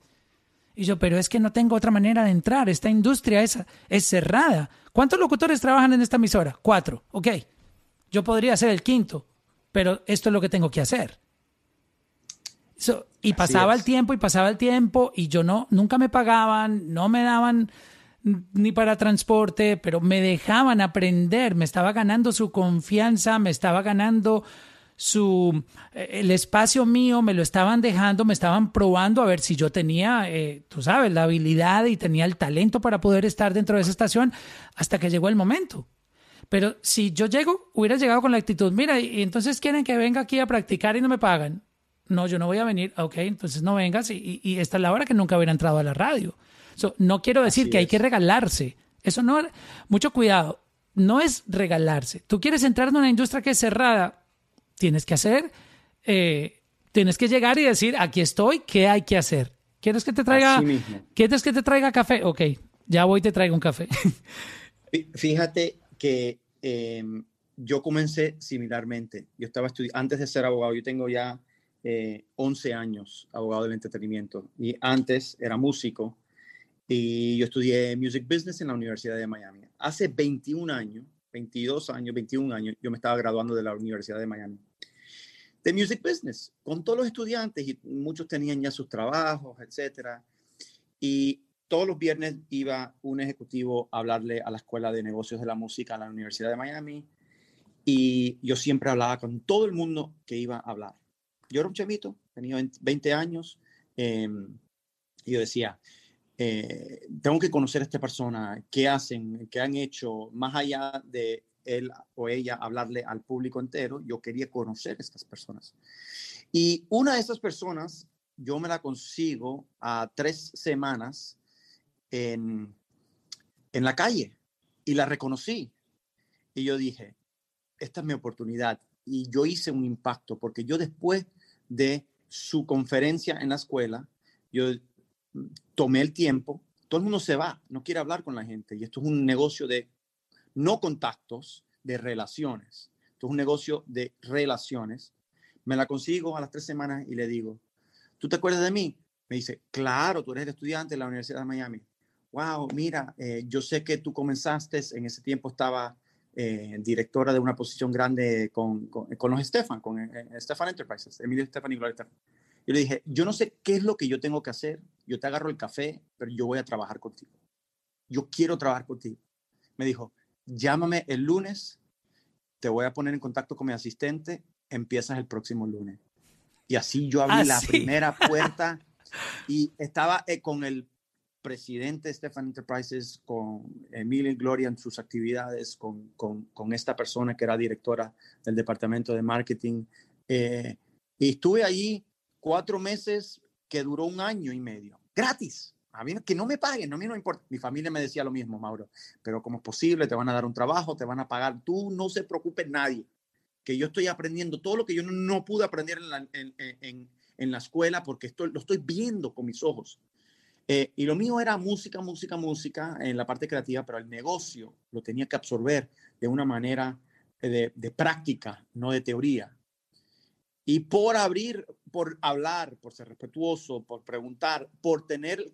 Y yo, pero es que no tengo otra manera de entrar. Esta industria es, es cerrada. ¿Cuántos locutores trabajan en esta emisora? Cuatro. Ok. Yo podría ser el quinto pero esto es lo que tengo que hacer. y pasaba el tiempo y pasaba el tiempo y yo no, nunca me pagaban, no me daban ni para transporte, pero me dejaban aprender, me estaba ganando su confianza, me estaba ganando su eh, el espacio mío me lo estaban dejando, me estaban probando a ver si yo tenía, eh, tú sabes, la habilidad y tenía el talento para poder estar dentro de esa estación hasta que llegó el momento. Pero si yo llego, hubiera llegado con la actitud, mira, y entonces quieren que venga aquí a practicar y no me pagan. No, yo no voy a venir, ok, entonces no vengas y, y esta es la hora que nunca hubiera entrado a la radio. No quiero decir que hay que regalarse. Eso no, mucho cuidado, no es regalarse. Tú quieres entrar en una industria que es cerrada, tienes que hacer, eh, tienes que llegar y decir, aquí estoy, ¿qué hay que hacer? ¿Quieres que te traiga, ¿quieres que te traiga café? Ok, ya voy y te traigo un café. Fíjate que em, yo comencé similarmente. Yo estaba estudiando, antes de ser abogado, yo tengo ya 11 eh, años abogado del entretenimiento y antes era músico y yo estudié Music Business en la Universidad de Miami. Hace 21 años, 22 años, 21 años, yo me estaba graduando de la Universidad de Miami. De Music Business, con todos los estudiantes y muchos tenían ya sus trabajos, etcétera. Y todos los viernes iba un ejecutivo a hablarle a la Escuela de Negocios de la Música a la Universidad de Miami y yo siempre hablaba con todo el mundo que iba a hablar. Yo era un chamito, tenía 20 años em, y yo decía, eh, tengo que conocer a esta persona, qué hacen, qué han hecho, más allá de él o ella hablarle al público entero, yo quería conocer a estas personas. Y una de esas personas, yo me la consigo a tres semanas en, en la calle y la reconocí. Y yo dije, esta es mi oportunidad. Y yo hice un impacto porque yo después de su conferencia en la escuela, yo tomé el tiempo, todo el mundo se va, no quiere hablar con la gente y esto es un negocio de no contactos, de relaciones. Esto es un negocio de relaciones. Me la consigo a las tres semanas y le digo, ¿tú te acuerdas de mí? Me dice, claro, tú eres el estudiante de la Universidad de Miami. Wow, mira, eh, yo sé que tú comenzaste, en ese tiempo estaba eh, directora de una posición grande con, con, los Stefan, con eh, Stefan Enterprises, Emilio Stefan y Gloria Stefan. Yo le dije, yo no sé qué es lo que yo tengo que hacer, yo te agarro el café, pero yo voy a trabajar contigo. Yo quiero trabajar contigo. Me dijo, llámame el lunes, te voy a poner en contacto con mi asistente, empiezas el próximo lunes. Y así yo abrí ah, la primera puerta y estaba eh, con el presidente de Stefan Enterprises, con Emilio Gloria en sus actividades, con, con, con, esta persona que era directora del departamento de marketing. Eh, y estuve allí cuatro meses que duró un año y medio, gratis. A mí que no me paguen, a mí no me importa. Mi familia me decía lo mismo, Mauro, pero como es posible, te van a dar un trabajo, te van a pagar, tú no se preocupe nadie, que yo estoy aprendiendo todo lo que yo no, pude aprender en la, en, en, la escuela porque estoy, lo estoy viendo con mis ojos. Eh, y lo mío era música, música, música en la parte creativa, pero el negocio lo tenía que absorber de una manera de, de práctica, no de teoría. Y por abrir, por hablar, por ser respetuoso, por preguntar, por tener,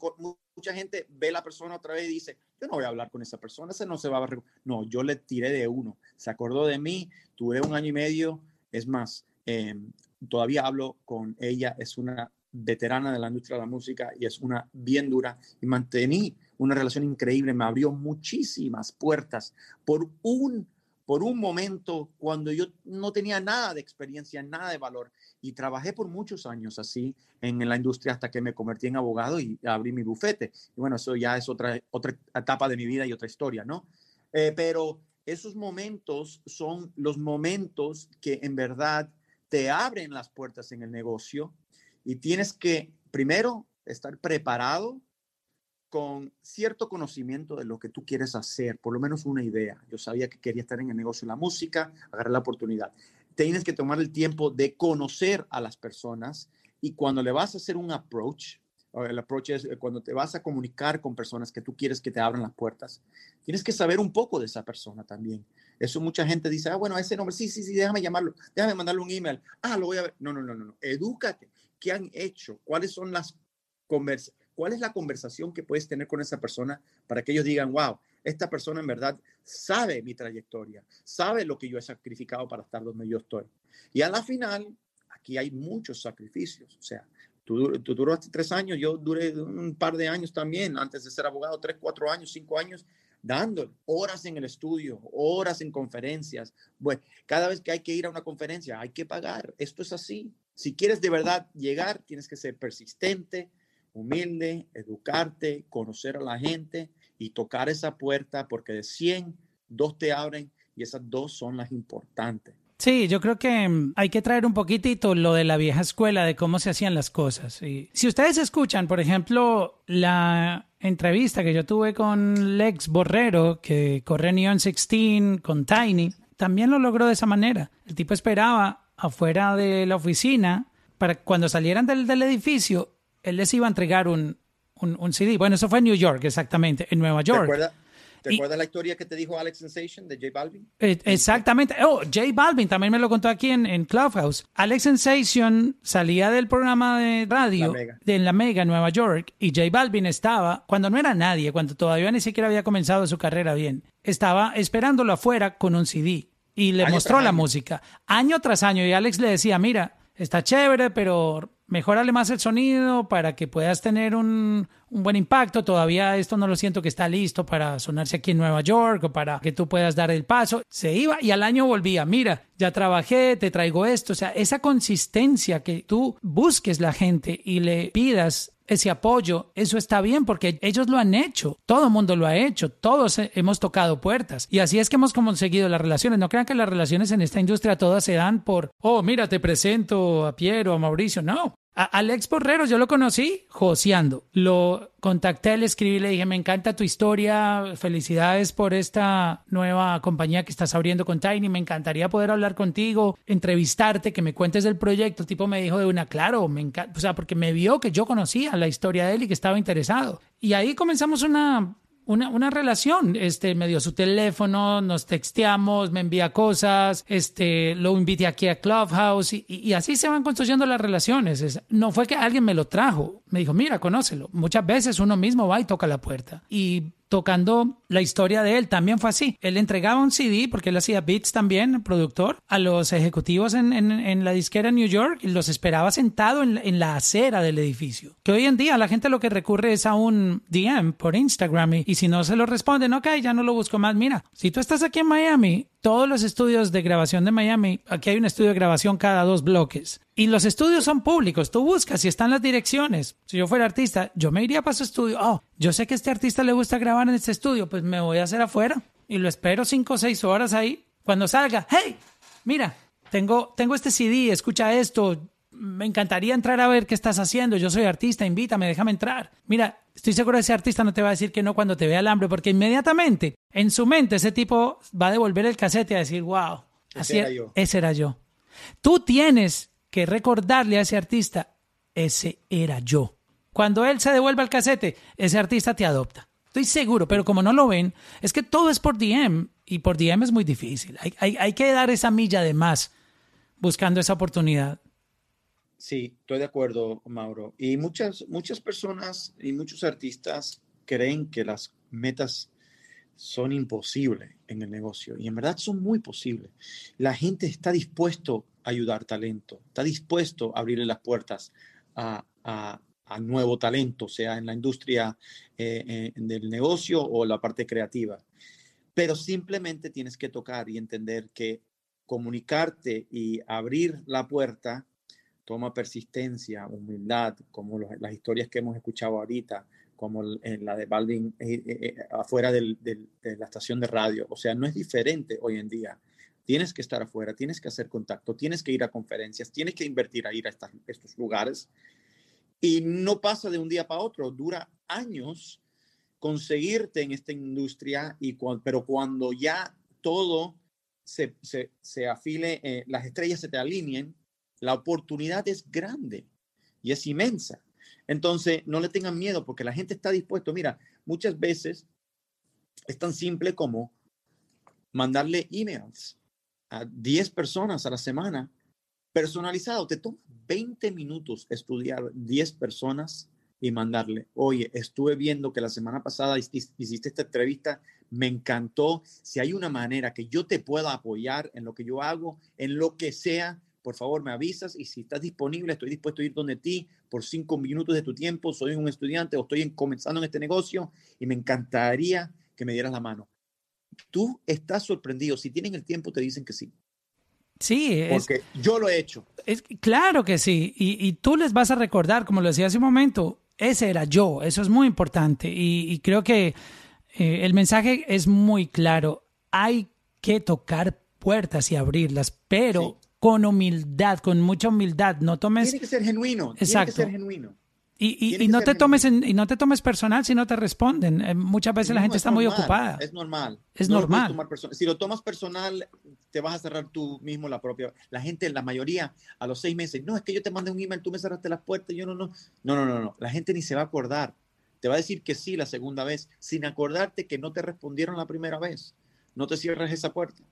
mucha gente ve a la persona otra vez y dice, yo no voy a hablar con esa persona, ese no se va a... No, yo le tiré de uno, se acordó de mí, tuve un año y medio, es más, em, todavía hablo con ella, es una veterana de la industria de la música y es una bien dura y mantení una relación increíble, me abrió muchísimas puertas por un por un momento cuando yo no tenía nada de experiencia, nada de valor. Y trabajé por muchos años así en la industria hasta que me convertí en abogado y abrí mi bufete. Y bueno, eso ya es otra, otra etapa de mi vida y otra historia, ¿no? Eh, pero esos momentos son los momentos que en verdad te abren las puertas en el negocio y tienes que primero estar preparado con cierto conocimiento de lo que tú quieres hacer, por lo menos una idea. Yo sabía que quería estar en el negocio de la música, agarrar la oportunidad. Tienes que tomar el tiempo de conocer a las personas y cuando le vas a hacer un approach, el approach es eh, cuando te vas a comunicar con personas que tú quieres que te abran las puertas, tienes que saber un poco de esa persona también. Eso mucha gente dice, ah, bueno, ese nombre, sí, sí, sí, déjame llamarlo, déjame mandarle un email. Ah, lo voy a ver. No, no, no, no, no. Edúcate. ¿Qué han hecho? ¿Cuáles son las conversaciones? ¿Cuál es la conversación que puedes tener con esa persona para que ellos digan, wow, esta persona en verdad sabe mi trayectoria, sabe lo que yo he sacrificado para estar donde yo estoy? Y a la final, aquí hay muchos sacrificios. O sea, tú, tú duraste tres años, yo duré un par de años también, antes de ser abogado, tres, cuatro años, cinco años. dándole horas en el estudio, horas en conferencias. Bueno, cada vez que hay que ir a una conferencia, hay que pagar. Esto es así. Si quieres de verdad llegar, tienes que ser persistente, humilde, educarte, conocer a la gente y tocar esa puerta, porque de 100, dos te abren y esas dos son las importantes. Sí, yo creo que mm, hay que traer un poquitito lo de la vieja escuela, de cómo se hacían las cosas. Y si ustedes escuchan, por ejemplo, la entrevista que yo tuve con Lex Borrero, que corre Neon 16 con Tiny, también lo logró de esa manera. El tipo esperaba afuera de la oficina para cuando salieran del, del edificio, él les iba a entregar un, un, un, CD. Bueno, eso fue en New York, exactamente, en Nueva York. ¿Te acuerdas la historia que te dijo Alex Sensation de J Balvin? Eh, exactamente. Oh, J Balvin también me lo contó aquí en, en Clubhouse. Alex Sensation salía del programa de radio de la Mega en Nueva York y J Balvin estaba, cuando no era nadie, cuando todavía ni siquiera había comenzado su carrera bien, estaba esperándolo afuera con un CD y le mostró la música año tras año y Alex le decía, mira, está chévere, pero mejorale más el sonido para que puedas tener un, un, buen impacto. Todavía esto no lo siento que está listo para sonarse aquí en Nueva York o para que tú puedas dar el paso. Se iba y al año volvía. Mira, ya trabajé, te traigo esto. O sea, esa consistencia que tú busques la gente y le pidas ese apoyo, eso está bien porque ellos lo han hecho, todo el mundo lo ha hecho, todos hemos tocado puertas y así es que hemos conseguido las relaciones. No crean que las relaciones en esta industria todas se dan por, oh, mira, te presento a Piero, a Mauricio, no. Alex Borrero yo lo conocí joseando. Lo contacté, le escribí, le dije, me encanta tu historia, felicidades por esta nueva compañía que estás abriendo con Tiny, me encantaría poder hablar contigo, entrevistarte, que me cuentes del proyecto. El tipo me dijo de una, claro, me encanta, o sea, porque me vio que yo conocía la historia de él y que estaba interesado. Y ahí comenzamos una una, una, relación. Este, me dio su teléfono, nos texteamos, me envía cosas, este, lo invité aquí a Clubhouse y, y, así se van construyendo las relaciones. no fue que alguien me lo trajo, me dijo, mira, conócelo. Muchas veces uno mismo va y toca la puerta. Y tocando la historia de él. También fue así. Él entregaba un CD, porque él hacía beats también, productor, a los ejecutivos en, en, la disquera en New York y los esperaba sentado en, en, la acera del edificio. Que hoy en día la gente lo que recurre es a un DM por Instagram y, y si no se lo responden, ok, ya no lo busco más. Mira, si tú estás aquí en Miami, todos los estudios de grabación de Miami, aquí hay un estudio de grabación cada dos bloques. Y los estudios son públicos. Tú buscas y están las direcciones. Si yo fuera artista, yo me iría para su estudio. Oh, yo sé que a este artista le gusta grabar en este estudio, pues me voy a hacer afuera. Y lo espero cinco o seis horas ahí. Cuando salga, hey, mira, tengo, tengo este CD, escucha esto. Me encantaría entrar a ver qué estás haciendo. Yo soy artista, invítame, déjame entrar. Mira, estoy seguro que ese artista no te va a decir que no cuando te vea el hambre, porque inmediatamente en su mente ese tipo va a devolver el casete y a decir, wow, así era yo. ese era yo. Tú tienes que recordarle a ese artista, ese era yo. Cuando él se devuelva el casete, ese artista te adopta. Estoy seguro, pero como no lo ven, es que todo es por DM y por DM es muy difícil. Hay, hay, hay que dar esa milla de más buscando esa oportunidad. Sí, estoy de acuerdo, Mauro. Y muchas, muchas personas y muchos artistas creen que las metas son imposibles en el negocio y en verdad son muy posibles. La gente está dispuesto ayudar talento, está dispuesto a abrirle las puertas a, a, nuevo talento, sea en la industria eh, eh, del negocio o la parte creativa. Pero simplemente tienes que tocar y entender que comunicarte y abrir la puerta toma persistencia, humildad, como las historias que hemos escuchado ahorita, como en la de Balvin eh, afuera de la estación de radio. O sea, no es diferente hoy en día. Tienes que estar afuera, tienes que hacer contacto, tienes que ir a conferencias, tienes que invertir a ir a estos lugares. Y no pasa de un día para otro, dura años conseguirte en esta industria, y pero cuando ya todo se, se, afile, eh, las estrellas se te alineen, la oportunidad es grande y es inmensa. Entonces, no le tengan miedo porque la gente está dispuesto. Mira, muchas veces es tan simple como mandarle emails a 10 personas a la semana, personalizado. Te toma 20 minutos estudiar 10 personas y mandarle, oye, estuve viendo que la semana pasada hiciste esta entrevista, me encantó. Si hay una manera que yo te pueda apoyar en lo que yo hago, en lo que sea, por favor me avisas y si estás disponible, estoy dispuesto a ir donde ti por cinco minutos de tu tiempo. Soy un estudiante o estoy comenzando en este negocio y me encantaría que me dieras la mano. Tú estás sorprendido. Si tienen el tiempo, te dicen que sí. Sí, porque yo lo he hecho. Es, claro que sí. Y, tú les vas a recordar, como lo decía hace un momento, ese era yo. Eso es muy importante. Y, creo que eh, el mensaje es muy claro. Hay que tocar puertas y abrirlas, pero con humildad, con mucha humildad. No tomes. Tiene que ser genuino. Exacto. Tiene que ser genuino. Y, no te tomes y no te tomes personal si no te responden. Eh, muchas veces la gente está muy ocupada. Es normal. Es normal. si lo tomas personal, te vas a cerrar tú mismo la propia. La gente, la mayoría, a los seis meses, no, es que yo te mandé un email, tú me cerraste las puertas, yo no, no. No, no, no, no. La gente ni se va a acordar. Te va a decir que sí la segunda vez, sin acordarte que no te respondieron la primera vez. No te cierres esa puerta.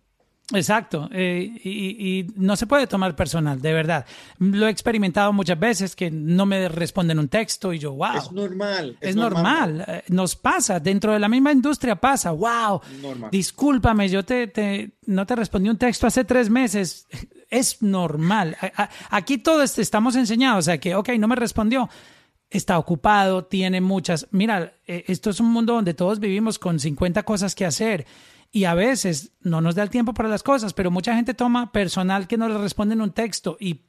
Exacto, eh, y, no se puede tomar personal, de verdad. Lo he experimentado muchas veces que no me responden un texto y yo, wow. Es normal. Es, normal. Eh, nos pasa, dentro de la misma industria pasa, wow. Normal. Discúlpame, yo te, te, no te respondí un texto hace tres meses. Es normal. Aquí todos estamos enseñados, o sea que, ok, no me respondió. Está ocupado, tiene muchas. Mira, eh, esto es un mundo donde todos vivimos con 50 cosas que hacer y a veces no nos da el tiempo para las cosas, pero mucha gente toma personal que no le responde en un texto y,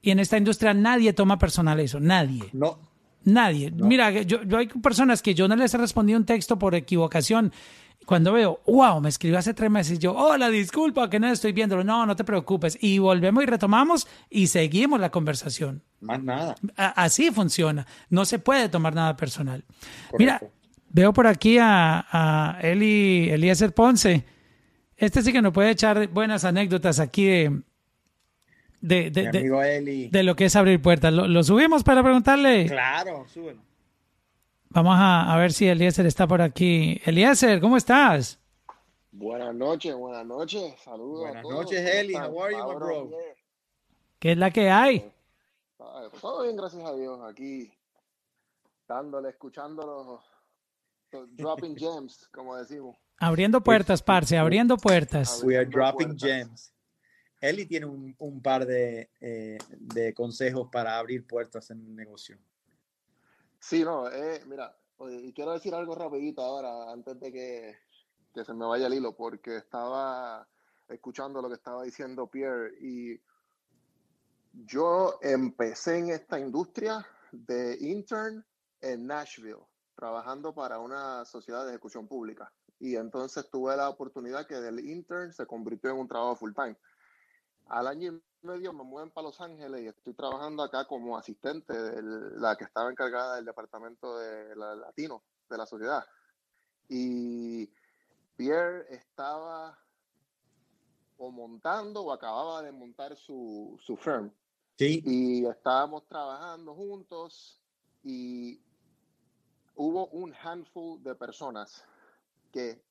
y en esta industria nadie toma personal eso, nadie. No. Nadie. Mira, yo, yo, hay personas que yo no les he respondido un texto por equivocación. Cuando veo, wow, me escribió hace tres meses, yo, hola, disculpa que no estoy viéndolo. No, no te preocupes. Y volvemos y retomamos y seguimos la conversación. Más nada. así funciona. No se puede tomar nada personal. Mira, Veo por aquí a, a Eli, Eliezer Ponce. Este sí que nos puede echar buenas anécdotas aquí de, de, de, lo que es abrir puertas. ¿Lo, subimos para preguntarle? Claro, súbelo. Vamos a, a, ver si Eliezer está por aquí. Eliezer, ¿cómo estás? Buenas noches, buenas noches. Saludos. Buenas noches, Eli. How are you, bro? ¿Qué es la que hay? Todo bien, gracias a Dios. Aquí dándole, escuchándolo dropping gems, como decimos. Abriendo puertas, parce, abriendo puertas. We are dropping gems. Eli tiene un, un par de, eh, de, consejos para abrir puertas en un negocio. Sí, no, eh, mira, y quiero decir algo rapidito ahora, antes de que, que, se me vaya el hilo, porque estaba escuchando lo que estaba diciendo Pierre y yo empecé en esta industria de intern en Nashville trabajando para una sociedad de ejecución pública. Y entonces tuve la oportunidad que del intern se convirtió en un trabajo full time. Al año y medio me mueven para Los Ángeles y estoy trabajando acá como asistente de la que estaba encargada del departamento de latino de la sociedad. Y Pierre estaba o montando o acababa de montar su, su firm. Sí. Y estábamos trabajando juntos y hubo un handful de personas que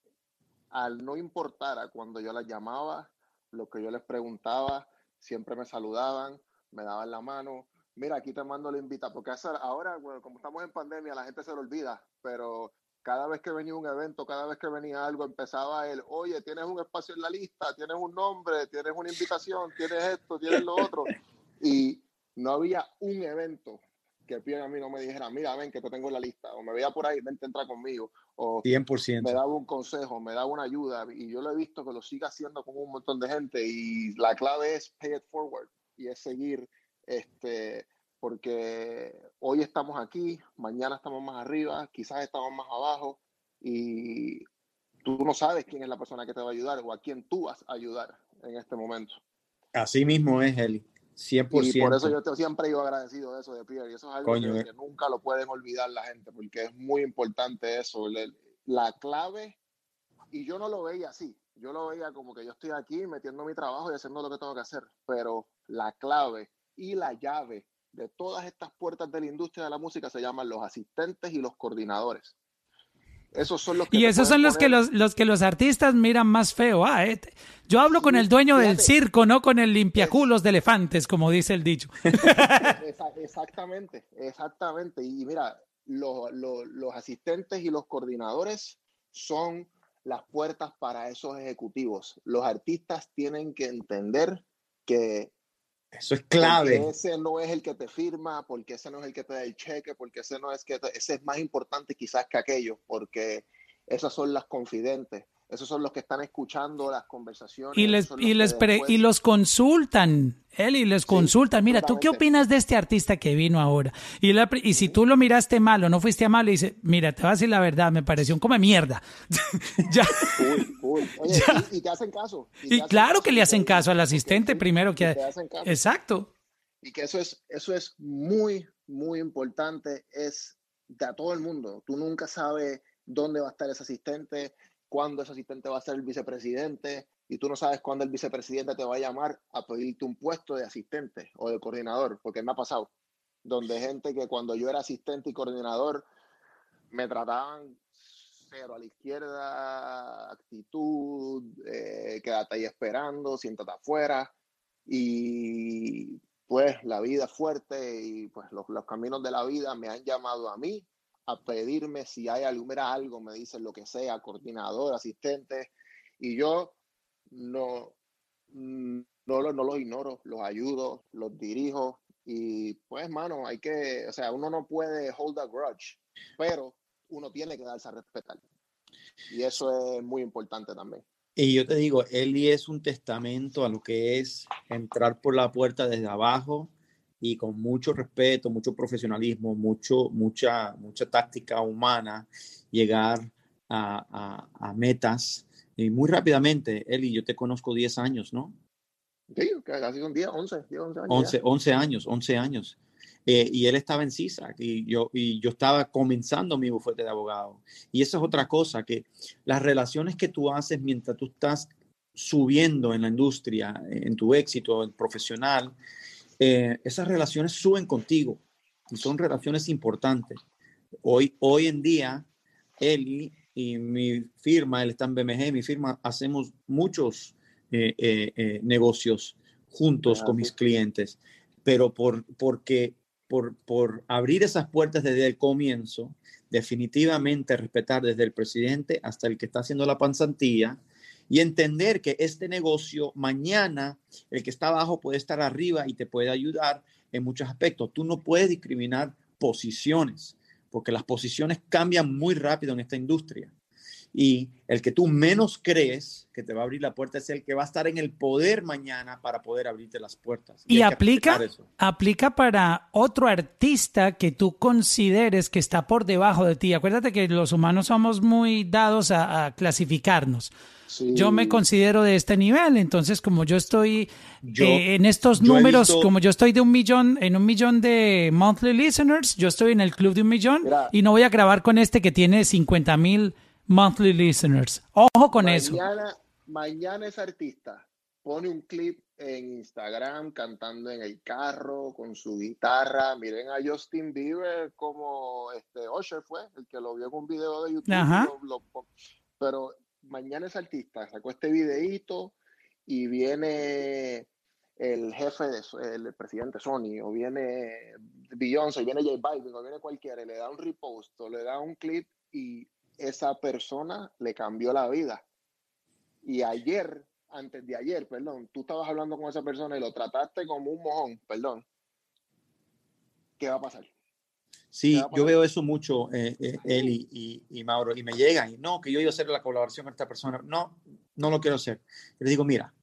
al no importar cuando yo las llamaba, lo que yo les preguntaba, siempre me saludaban, me daban la mano. Mira, aquí te mando la invita, porque ahora, como estamos en pandemia, la gente se lo olvida, pero cada vez que venía un evento, cada vez que venía algo, empezaba él, oye, tienes un espacio en la lista, tienes un nombre, tienes una invitación, tienes esto, tienes lo otro. Y no había un evento que Pierre a mí no me dijera, mira, ven que te tengo en la lista, o me veía por ahí, vente, entra conmigo, o 100%. me daba un consejo, me daba una ayuda, y yo lo he visto que lo sigue haciendo con un montón de gente, y la clave es pay it forward, y es seguir, este, porque hoy estamos aquí, mañana estamos más arriba, quizás estamos más abajo, y tú no sabes quién es la persona que te va a ayudar, o a quién tú vas a ayudar en este momento. Así mismo es, Eli. 100%. Y por eso yo siempre he agradecido de eso de Pierre. Y eso es algo eh. que, nunca lo pueden olvidar la gente, porque es muy importante eso. La clave, y yo no lo veía así. Yo lo veía como que yo estoy aquí metiendo mi trabajo y haciendo lo que tengo que hacer. Pero la clave y la llave de todas estas puertas de la industria de la música se llaman los asistentes y los coordinadores. Esos son los que y esos son los que los, los, que los artistas miran más feo. Ah, eh, yo hablo con el dueño del circo, no con el limpiaculos de elefantes, como dice el dicho. exactamente, exactamente. Y mira, los, los asistentes y los coordinadores son las puertas para esos ejecutivos. Los artistas tienen que entender que eso es clave. ese no es el que te firma, porque ese no es el que te da el cheque, porque ese no es que ese es más importante quizás que aquello, porque esas son las confidentes, esos son los que están escuchando las conversaciones. Y, les, y, les y los consultan, él y les consultan. Mira, ¿tú qué opinas de este artista que vino ahora? Y, y si tú lo miraste mal o no fuiste amable, dice, mira, te voy a decir la verdad, me pareció un come mierda. ya. Y, te hacen caso. Y, claro que le hacen caso al asistente primero que... Exacto. Y que eso es, eso es muy, muy importante. Es de a todo el mundo. Tú nunca sabes dónde va a estar ese asistente, cuándo ese asistente va a ser el vicepresidente, y tú no sabes cuándo el vicepresidente te va a llamar a pedirte un puesto de asistente o de coordinador, porque me ha pasado, donde gente que cuando yo era asistente y coordinador me trataban cero a la izquierda, actitud, eh, quédate ahí esperando, siéntate afuera, y pues la vida fuerte y pues los, los caminos de la vida me han llamado a mí a pedirme si hay algo, algo, me dicen lo que sea, coordinador, asistente, y yo no, no, no, no los ignoro, los ayudo, los dirijo, y pues, mano, hay que, o sea, uno no puede hold a grudge, pero uno tiene que darse a respetar. Y eso es muy importante también. Y yo te digo, Eli es un testamento a lo que es entrar por la puerta desde abajo y con mucho respeto, mucho profesionalismo, mucho, mucha, mucha táctica humana, llegar a, a, metas y muy rápidamente. Eli, yo te conozco 10 años, ¿no? Sí, casi son 10, 11, 11 años. 11, 11 años, 11 años. Eh, y él estaba en CISA y yo, y yo estaba comenzando mi bufete de abogado. Y eso es otra cosa, que las relaciones que tú haces mientras tú estás subiendo en la industria, en tu éxito profesional, eh, esas relaciones suben contigo y son relaciones importantes. Hoy, hoy en día, él y, mi firma, él está en BMG, mi firma, hacemos muchos eh, eh, negocios juntos con mis clientes, pero por, porque, por, por abrir esas puertas desde el comienzo, definitivamente respetar desde el presidente hasta el que está haciendo la panzantilla, y entender que este negocio mañana, el que está abajo puede estar arriba y te puede ayudar en muchos aspectos. Tú no puedes discriminar posiciones, porque las posiciones cambian muy rápido en esta industria. Y el que tú menos crees que te va a abrir la puerta es el que va a estar en el poder mañana para poder abrirte las puertas. Y, aplica, aplica para otro artista que tú consideres que está por debajo de ti. Acuérdate que los humanos somos muy dados a clasificarnos. Yo me considero de este nivel, entonces como yo estoy eh, en estos números, como yo estoy de un millón, en un millón de monthly listeners, yo estoy en el club de un millón y no voy a grabar con este que tiene 50 mil monthly listeners. Ojo con eso. Mañana ese artista pone un clip en Instagram cantando en el carro con su guitarra. Miren a Justin Bieber como este Usher fue, el que lo vio en un video de YouTube. pero mañana es artista, sacó este videíto y viene el jefe, de, el presidente Sony, o viene Beyoncé, o viene J Balvin, o viene cualquiera, le da un repost, le da un clip, y esa persona le cambió la vida. Y ayer, antes de ayer, perdón, tú estabas hablando con esa persona y lo trataste como un mojón, perdón. ¿Qué va a pasar? Sí, yo veo eso mucho, eh, eh, él y, Mauro, y me llegan, y no, que yo iba a hacer la colaboración con esta persona. No, no lo quiero hacer. Le digo, mira,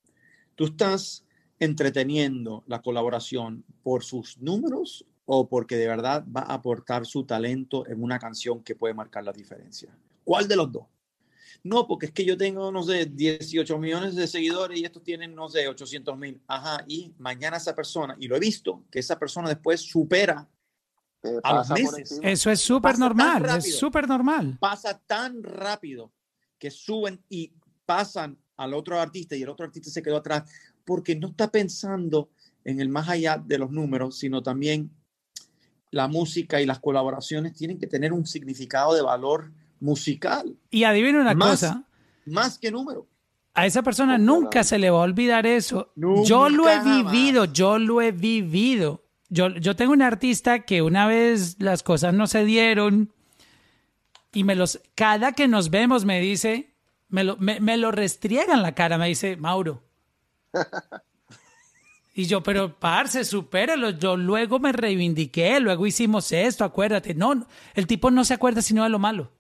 tú estás entreteniendo la colaboración por sus números o porque de verdad va a aportar su talento en una canción que puede marcar la diferencia. ¿Cuál de los dos? No, porque es que yo tengo, no sé, 18 millones de seguidores y estos tienen, no sé, 800 mil. Ajá, y mañana esa persona, y lo he visto, que esa persona después supera eso es súper normal, es súper normal. Pasa tan rápido que suben y pasan al otro artista y el otro artista se quedó atrás porque no está pensando en el más allá de los números, sino también la música y las colaboraciones tienen que tener un significado de valor musical. Y adivina una cosa. Más que número. A esa persona nunca se le va a olvidar eso. yo lo he vivido, yo lo he vivido yo, yo tengo un artista que una vez las cosas no se dieron y me los, cada que nos vemos me dice, me lo, me, lo restriega en la cara, me dice, Mauro. Y yo, pero parce, supéralo. Yo luego me reivindiqué, luego hicimos esto, acuérdate. No, el tipo no se acuerda sino de lo malo.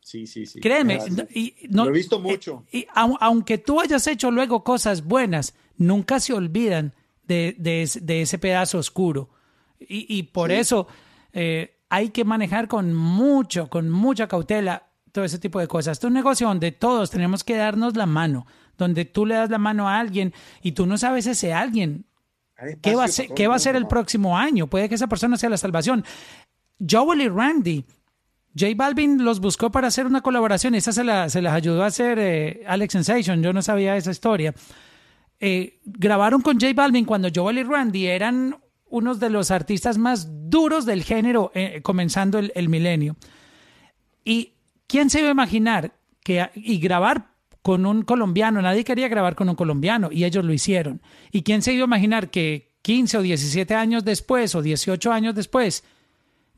Sí, sí, sí. Créeme, sí. y no- Lo he visto mucho. y au- aunque tú hayas hecho luego cosas buenas, nunca se olvidan de, de ese- de ese pedazo oscuro. Y, y por eso eh, hay que manejar con mucho, con mucha cautela todo ese tipo de cosas. Esto es un negocio donde todos tenemos que darnos la mano, donde tú le das la mano a alguien y tú no sabes ese alguien. ¿Qué va, a ser, qué va a ser el próximo año? Puede que esa persona sea la salvación. Joel y Randy. J Balvin los buscó para hacer una colaboración. Esa se, la, se las ayudó a hacer eh, Alex Sensation. Yo no sabía esa historia. Eh, grabaron con J Balvin cuando Joel y Randy eran unos de los artistas más duros del género eh, comenzando el, el milenio. ¿Y quién se iba a imaginar que y grabar con un colombiano? Nadie quería grabar con un colombiano y ellos lo hicieron. ¿Y quién se iba a imaginar que 15 o 17 años después o 18 años después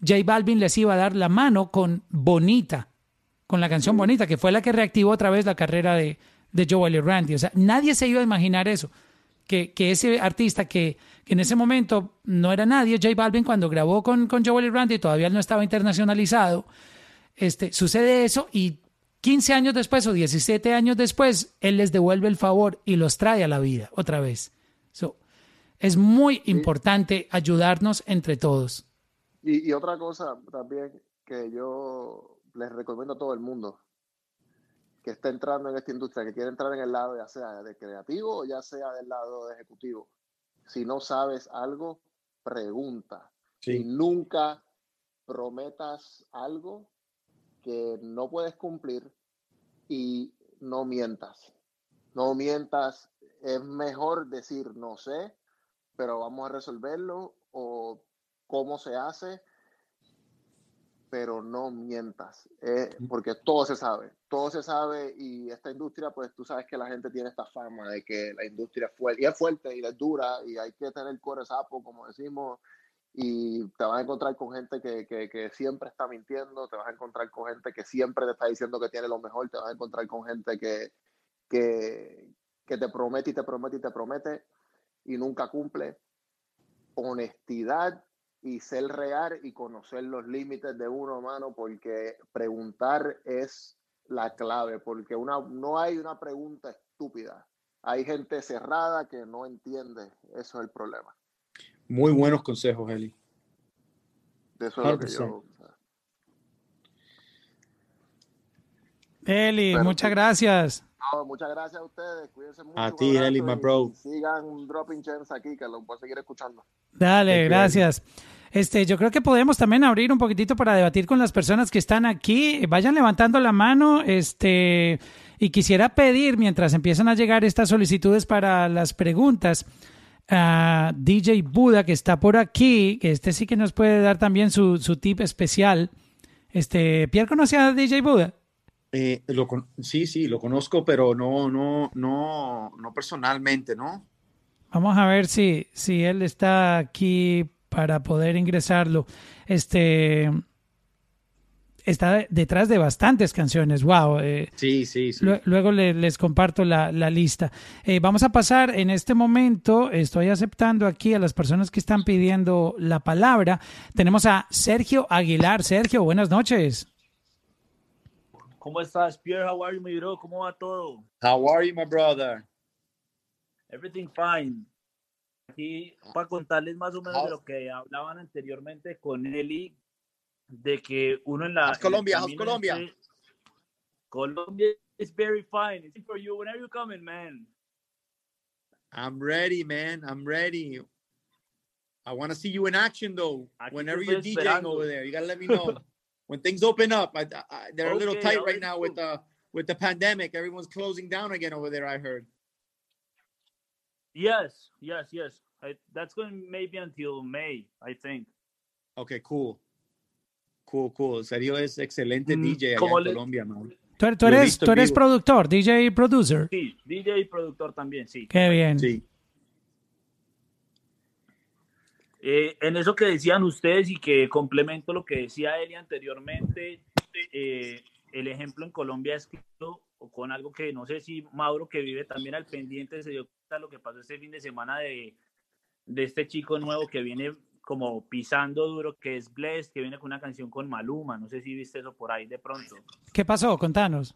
J Balvin les iba a dar la mano con Bonita, con la canción Bonita, que fue la que reactivó otra vez la carrera de, de Joel y Randy. O sea, nadie se iba a imaginar eso. Que, que ese artista que, que en ese momento no era nadie, J Balvin, cuando grabó con, con Joel y Randy, todavía no estaba internacionalizado, este, sucede eso y 15 años después o 17 años después, él les devuelve el favor y los trae a la vida otra vez. So, es muy importante ayudarnos entre todos. Y, y otra cosa también que yo les recomiendo a todo el mundo que está entrando en esta industria, que quiere entrar en el lado ya sea de creativo o ya sea del lado de ejecutivo. Si no sabes algo, pregunta. Y Sí. nunca prometas algo que no puedes cumplir y no mientas. No mientas. Es mejor decir no sé, pero vamos a resolverlo o cómo se hace, pero no mientas, eh, porque todo se sabe, todo se sabe y esta industria, pues tú sabes que la gente tiene esta fama de que la industria es fuerte, y es fuerte y es dura y hay que tener core sapo, como decimos, y te vas a encontrar con gente que, que, que siempre está mintiendo, te vas a encontrar con gente que siempre te está diciendo que tiene lo mejor, te vas a encontrar con gente que, que, que te promete y te promete y te promete y nunca cumple. Honestidad y ser real y conocer los límites de uno, mano, porque preguntar es la clave, porque una, no hay una pregunta estúpida. Hay gente cerrada que no entiende. Eso es el problema. Muy buenos consejos, Eli. De eso es lo que 100%. yo. Eli, Pero muchas gracias. No, muchas gracias a ustedes. Cuídense mucho. A ti, Eli, my bro. Sigan Dropping Gems aquí, que lo puedo seguir escuchando. Dale, Thank you, gracias. Este, yo creo que podemos también abrir un poquitito para debatir con las personas que están aquí. Vayan levantando la mano, este, y quisiera pedir mientras empiezan a llegar estas solicitudes para las preguntas a DJ Buda que está por aquí, que este sí que nos puede dar también su, su tip especial. Este, Pierre conoce a DJ Buda. Eh, lo con- sí, sí, lo conozco, pero no, no, no, no personalmente, ¿no? Vamos a ver si, si él está aquí para poder ingresarlo. Este está detrás de bastantes canciones. Wow. eh, Sí, sí, sí. lue- luego le- les comparto la, la lista. Eh, vamos a pasar en este momento. Estoy aceptando aquí a las personas que están pidiendo la palabra. Tenemos a Sergio Aguilar. Sergio, buenas noches. ¿Cómo estás, Pierre? How are you, mi bro? ¿Cómo va todo? How are you, my brother? Everything fine. Aquí para contarles más o menos de lo que hablaban anteriormente con Eli, de que uno en la... How's en Colombia? How's Colombia? Colombia is very fine. It's for you. When are you coming, man? I'm ready, man. I'm ready. I want to see you in action, though. Aquí Whenever you're DJing esperando. over there, you gotta let me know. when things open up, I, I, they're a little tight right now with the with the pandemic. Everyone's closing down again over there. I heard. Yes, yes, yes. I, that's going maybe until May, I think. Okay, cool. Cool, cool. Sergio es excelente Mm, DJ allá en le- Colombia, man. Tú, eres, tú eres vivo. productor, DJ producer. Sí, DJ y productor también, sí. Qué bien. Sí. Eh, en eso que decían ustedes y que complemento lo que decía Eli anteriormente, eh, el ejemplo en Colombia es que con algo que no sé si Mauro que vive también al pendiente se dio lo que pasó este fin de semana de, de este chico nuevo que viene como pisando duro, que es Bless, que viene con una canción con Maluma. No sé si viste eso por ahí de pronto. ¿Qué pasó? Contanos.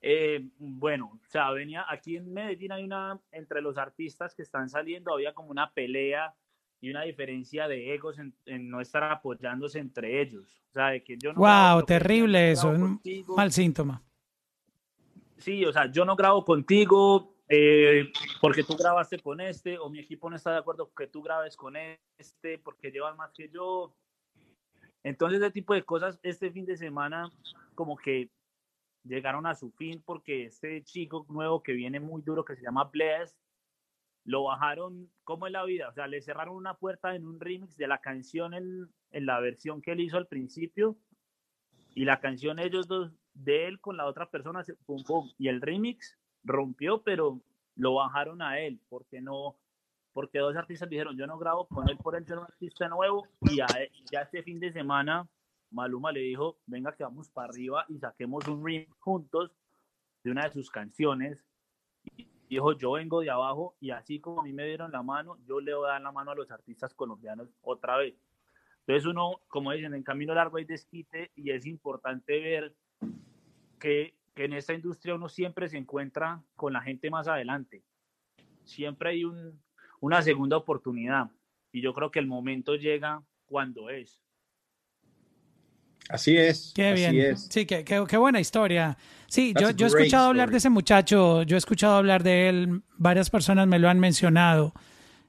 Eh, bueno, o sea, venía aquí en Medellín hay una, entre los artistas que están saliendo, había como una pelea y una diferencia de egos en, no estar apoyándose entre ellos. O sea, de que yo no wow, terrible eso, un mal síntoma. Sí, o sea, yo no grabo contigo eh, porque tú grabaste con este, o mi equipo no está de acuerdo que tú grabes con este, porque llevas más que yo. Entonces, ese tipo de cosas, este fin de semana, como que llegaron a su fin porque este chico nuevo que viene muy duro, que se llama Bless, lo bajaron como en la vida, o sea, le cerraron una puerta en un remix de la canción en, en la versión que él hizo al principio y la canción ellos dos de él con la otra persona, pum, pum, y el remix rompió, pero lo bajaron a él, porque no, porque dos artistas dijeron, yo no grabo con él por él ser un artista nuevo, y ya este fin de semana Maluma le dijo, venga que vamos para arriba y saquemos un remix juntos de una de sus canciones. Y dijo, yo vengo de abajo y así como a mí me dieron la mano, yo le voy a dar la mano a los artistas colombianos otra vez. Entonces uno, como dicen, en camino largo hay desquite y es importante ver que, que en esta industria uno siempre se encuentra con la gente más adelante. Siempre hay un, una segunda oportunidad y yo creo que el momento llega cuando es. Así es. Qué así bien. Es. Sí, qué, qué, buena historia. Sí, yo, yo, he escuchado hablar de ese muchacho, yo he escuchado hablar de él, varias personas me lo han mencionado.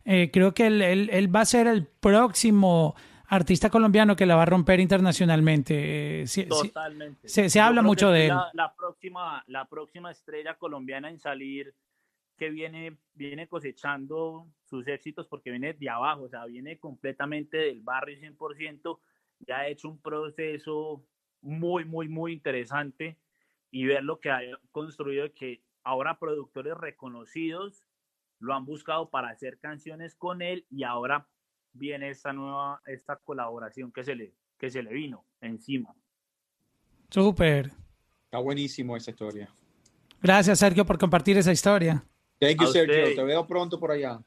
Eh, creo que él, él, va a ser el próximo artista colombiano que la va a romper internacionalmente. Eh, Totalmente. se, se habla mucho de él. La, próxima, la próxima estrella colombiana en salir que viene, viene cosechando sus éxitos porque viene de abajo, o sea, viene completamente del barrio 100% ya ha hecho un proceso muy, muy, muy interesante y ver lo que ha construido, que ahora productores reconocidos lo han buscado para hacer canciones con él y ahora viene esta nueva, esta colaboración que se le, que se le vino encima. Súper. Está buenísimo esa historia. Gracias, Sergio, por compartir esa historia. Thank you, Sergio. Te veo pronto por allá.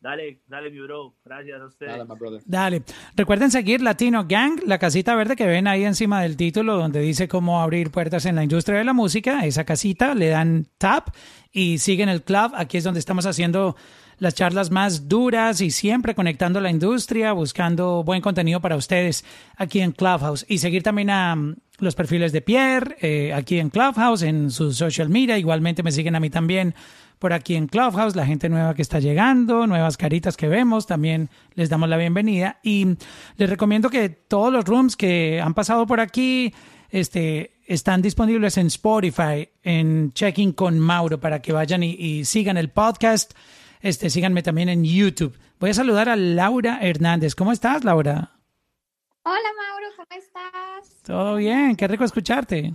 Dale, dale, mi bro. Gracias a ustedes. Dale, my brother. Dale. Recuerden seguir Latino Gang, la casita verde que ven ahí encima del título, donde dice cómo abrir puertas en la industria de la música. Esa casita, le dan tap y siguen el club. Aquí es donde estamos haciendo las charlas más duras y siempre conectando la industria, buscando buen contenido para ustedes aquí en Clubhouse. Y seguir también a mm, los perfiles de Pierre eh, aquí en Clubhouse, en su social media. Igualmente me siguen a mí también por aquí en Clubhouse, la gente nueva que está llegando, nuevas caritas que vemos, también les damos la bienvenida y les recomiendo que todos los rooms que han pasado por aquí este, están disponibles en Spotify, en Checking con Mauro, para que vayan y, sigan el podcast. Este, síganme también en YouTube. Voy a saludar a Laura Hernández. ¿Cómo estás, Laura? Hola, Mauro, ¿cómo estás? Todo bien, qué rico escucharte.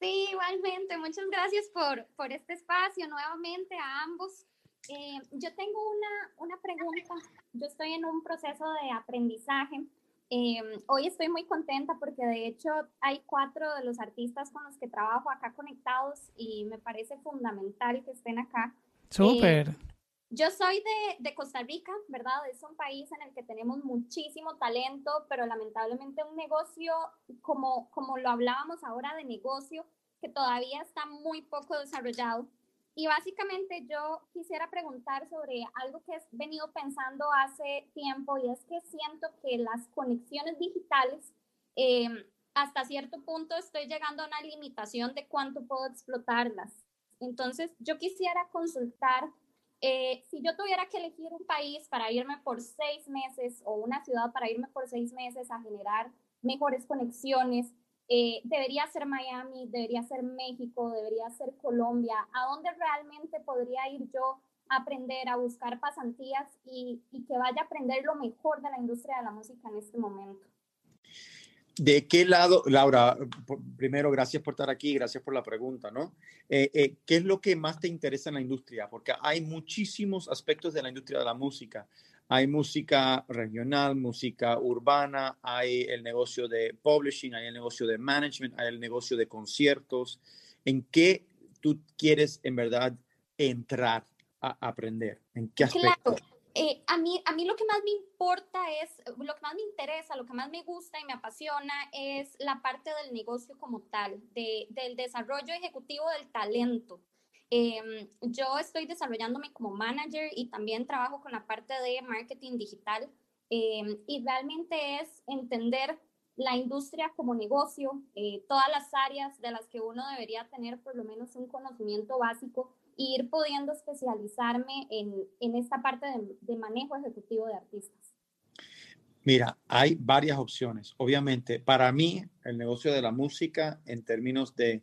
Sí, igualmente. Muchas gracias por, por este espacio nuevamente a ambos. Eh, yo tengo una, una, pregunta. Yo estoy en un proceso de aprendizaje. Eh, hoy estoy muy contenta porque de hecho hay cuatro de los artistas con los que trabajo acá conectados y me parece fundamental que estén acá. Súper. Eh, yo soy de, de, Costa Rica, ¿verdad? Es un país en el que tenemos muchísimo talento, pero lamentablemente un negocio, como, como lo hablábamos ahora de negocio, que todavía está muy poco desarrollado. Y básicamente yo quisiera preguntar sobre algo que he venido pensando hace tiempo y es que siento que las conexiones digitales, eh, hasta cierto punto estoy llegando a una limitación de cuánto puedo explotarlas. Entonces yo quisiera consultar eh, si yo tuviera que elegir un país para irme por seis meses o una ciudad para irme por seis meses a generar mejores conexiones, eh, debería ser Miami, debería ser México, debería ser Colombia. ¿A dónde realmente podría ir yo a aprender, a buscar pasantías y, y que vaya a aprender lo mejor de la industria de la música en este momento? ¿De qué lado, Laura? Primero, gracias por estar aquí, gracias por la pregunta, ¿no? Eh, eh, ¿Qué es lo que más te interesa en la industria? Porque hay muchísimos aspectos de la industria de la música. Hay música regional, música urbana, hay el negocio de publishing, hay el negocio de management, hay el negocio de conciertos. ¿En qué tú quieres en verdad entrar a aprender? ¿En qué aspecto? Eh, a, mí, a mí lo que más me importa es, lo que más me interesa, lo que más me gusta y me apasiona es la parte del negocio como tal, de, del desarrollo ejecutivo del talento. Em, yo estoy desarrollándome como manager y también trabajo con la parte de marketing digital em, y realmente es entender la industria como negocio, eh, todas las áreas de las que uno debería tener por lo menos un conocimiento básico ir pudiendo especializarme en, en esta parte de, de, manejo ejecutivo de artistas. Mira, hay varias opciones. Obviamente, para mí, el negocio de la música en términos de,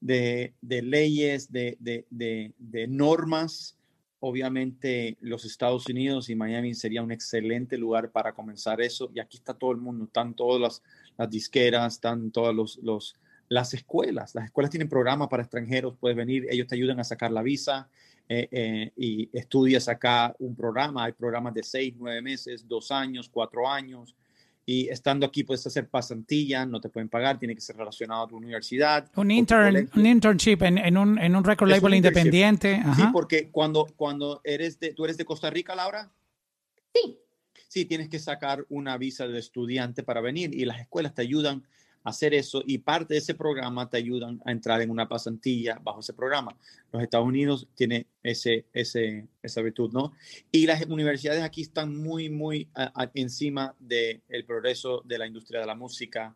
de, de leyes, de, normas, Obviamente los Estados Unidos y Miami sería un excelente lugar para comenzar eso. Y aquí está todo el mundo, están todas las, las disqueras, están todas los, los, las escuelas. Las escuelas tienen programas para extranjeros, puedes venir, ellos te ayudan a sacar la visa eh, eh, y estudias acá un programa. Hay programas de seis, nueve meses, dos años, cuatro años y estando aquí puedes hacer pasantilla, no te pueden pagar, tiene que ser relacionado a tu universidad. Un, intern, un internship en, en, un, en un record label independiente. Sí, porque cuando, cuando eres de, tú eres de Costa Rica, Laura. Sí. Sí, tienes que sacar una visa de estudiante para venir y las escuelas te ayudan hacer eso y parte de ese programa te ayudan a entrar en una pasantilla bajo ese programa. Los Estados Unidos tiene ese, ese, esa virtud, ¿no? Y las universidades aquí están muy, muy encima del progreso de la industria de la música.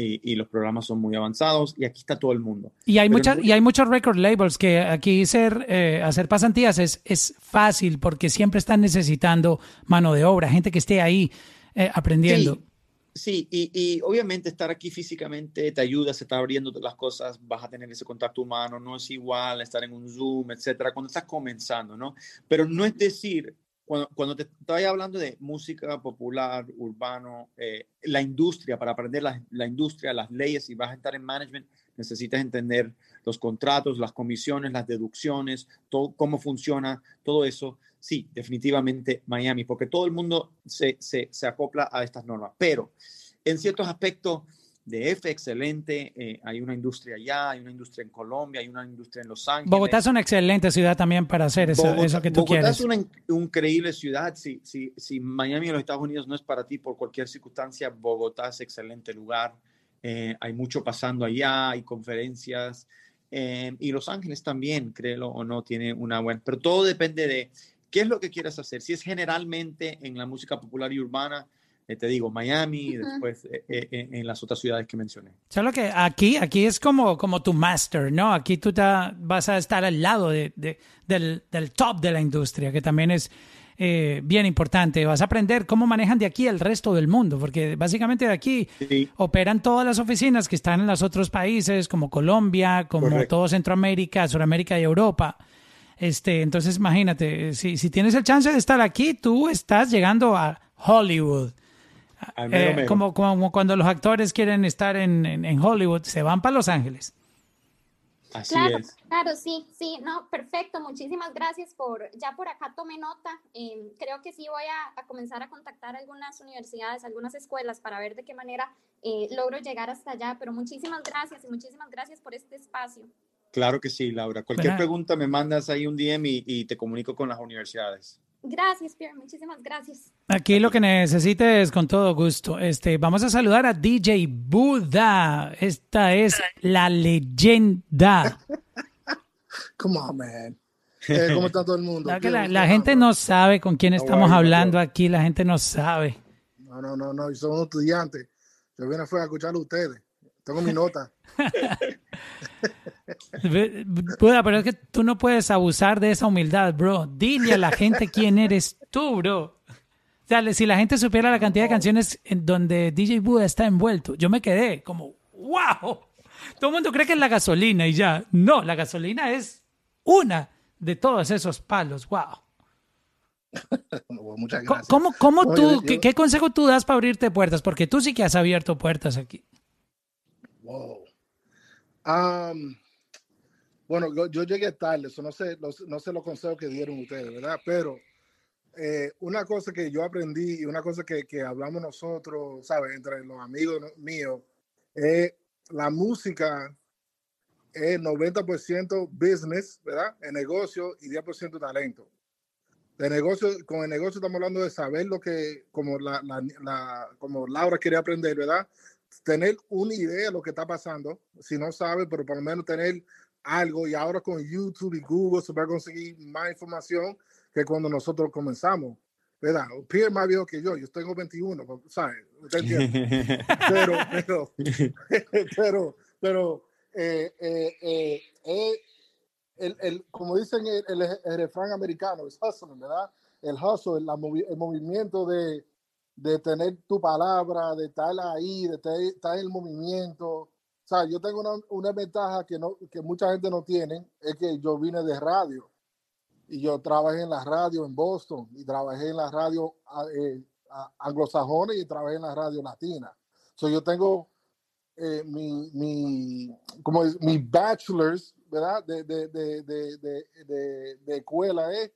Y, y, los programas son muy avanzados y aquí está todo el mundo. Y hay, muchas, y hay muchos record labels que aquí ser, eh, hacer pasantías es, es fácil porque siempre están necesitando mano de obra, gente que esté ahí eh, aprendiendo. Sí, y, obviamente estar aquí físicamente te ayuda, se está abriendo las cosas, vas a tener ese contacto humano, no es igual estar en un Zoom, etcétera, cuando estás comenzando, ¿no? Pero no es decir, cuando, cuando te estoy hablando de música popular, urbano, eh, la industria, para aprender la, la, industria, las leyes, y vas a estar en management, necesitas entender los contratos, las comisiones, las deducciones, todo, cómo funciona, todo eso. Sí, definitivamente Miami, porque todo el mundo se, se, se acopla a estas normas. Pero en ciertos aspectos de F, excelente, eh, hay una industria allá, hay una industria en Colombia, hay una industria en Los Ángeles. Bogotá es una excelente ciudad también para hacer eso, eso que tú Bogotá quieres. Bogotá es una increíble ciudad. Si, si, si Miami en los Estados Unidos no es para ti por cualquier circunstancia, Bogotá es excelente lugar. Eh, hay mucho pasando allá, hay conferencias. Eh, y Los Ángeles también, créelo o no, tiene una buena. Pero todo depende de qué es lo que quieras hacer. Si es generalmente en la música popular y urbana, eh, te digo, Miami y después eh, eh, en las otras ciudades que mencioné. Solo que aquí, aquí es como, como tu master, ¿no? Aquí tú te, vas a estar al lado de, de, del, del, top de la industria, que también es eh, bien importante. Vas a aprender cómo manejan de aquí el resto del mundo, porque básicamente de aquí sí. operan todas las oficinas que están en los otros países, como Colombia, como Correcto. todo Centroamérica, Suramérica y Europa. Este, entonces, imagínate, si, si tienes el chance de estar aquí, tú estás llegando a Hollywood. Al mero, Eh, mero. como, como cuando los actores quieren estar en, en, en Hollywood, se van para Los Ángeles. Así Claro, es. claro, sí, sí, no, perfecto. Muchísimas gracias por, ya por acá tomé nota. Eh, creo que sí voy a, a, comenzar a contactar algunas universidades, algunas escuelas para ver de qué manera eh, logro llegar hasta allá. Pero muchísimas gracias y muchísimas gracias por este espacio. Claro que sí, Laura. Cualquier Bueno. pregunta me mandas ahí un DM y, y te comunico con las universidades. Gracias, Pierre, muchísimas gracias. Aquí lo que necesites con todo gusto. Este, vamos a saludar a DJ Buda. Esta es la leyenda. Come on, man. Eh, ¿Cómo está todo el mundo? La, ¿Qué- la- what's la going gente no sabe con quién estamos hablando aquí. La gente no sabe. No, no, no, no. Yo soy un estudiante. Yo vine fue a escucharlo a ustedes. Tengo mi nota. Buda, pero es que tú no puedes abusar de esa humildad, bro. Dile a la gente quién eres tú, bro. O sea, si la gente supiera la cantidad de canciones en donde DJ Buda está envuelto, yo me quedé como, wow. Todo el mundo cree que es la gasolina y ya. No, la gasolina es una de todos esos palos, wow. Muchas gracias. ¿Cómo, cómo Oye, tú, yo- qué, qué consejo tú das para abrirte puertas? Porque tú sí que has abierto puertas aquí. Wow. Um, bueno, yo, yo llegué tarde, eso no sé, los, no sé los consejos que dieron ustedes, ¿verdad? Pero eh, una cosa que yo aprendí y una cosa que, que hablamos nosotros, ¿sabes? Entre los amigos míos, es la música es 90% business, ¿verdad? El negocio y 10% talento. De negocio, con el negocio estamos hablando de saber lo que, como, la, la, la, como Laura quiere aprender, ¿verdad? Tener una idea de lo que está pasando, si no sabe, pero por lo menos tener algo y ahora con YouTube y Google se va a conseguir más información que cuando nosotros comenzamos. ¿Verdad? Pierre más viejo que yo, yo tengo 21, ¿sabes? Pero, pero, pero, pero, eh, eh, eh, eh el, el, como dicen el, el, refrán americano, es hustle, ¿verdad? El hustle, el, el movimiento de, de, tener tu palabra, de estar ahí, de estar en el movimiento. Sea, yo tengo una, una ventaja que, no, que mucha gente no tiene, es que yo vine de radio y yo trabajé en la radio en Boston y trabajé en la radio eh, anglosajona y trabajé en la radio latina. So yo tengo eh, mi, mi, como es, mi bachelor's ¿verdad? De, de, de, de, escuela es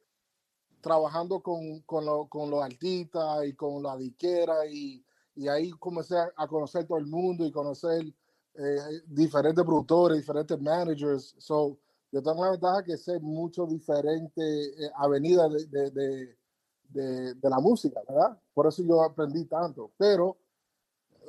trabajando con, con, lo, con los artistas y con la diquera y, y ahí comencé a, conocer todo el mundo y conocer eh, diferentes productores, diferentes managers. So, yo tengo la ventaja que sé mucho diferente eh, avenidas de, de, de, de, la música, ¿verdad? Por eso yo aprendí tanto. Pero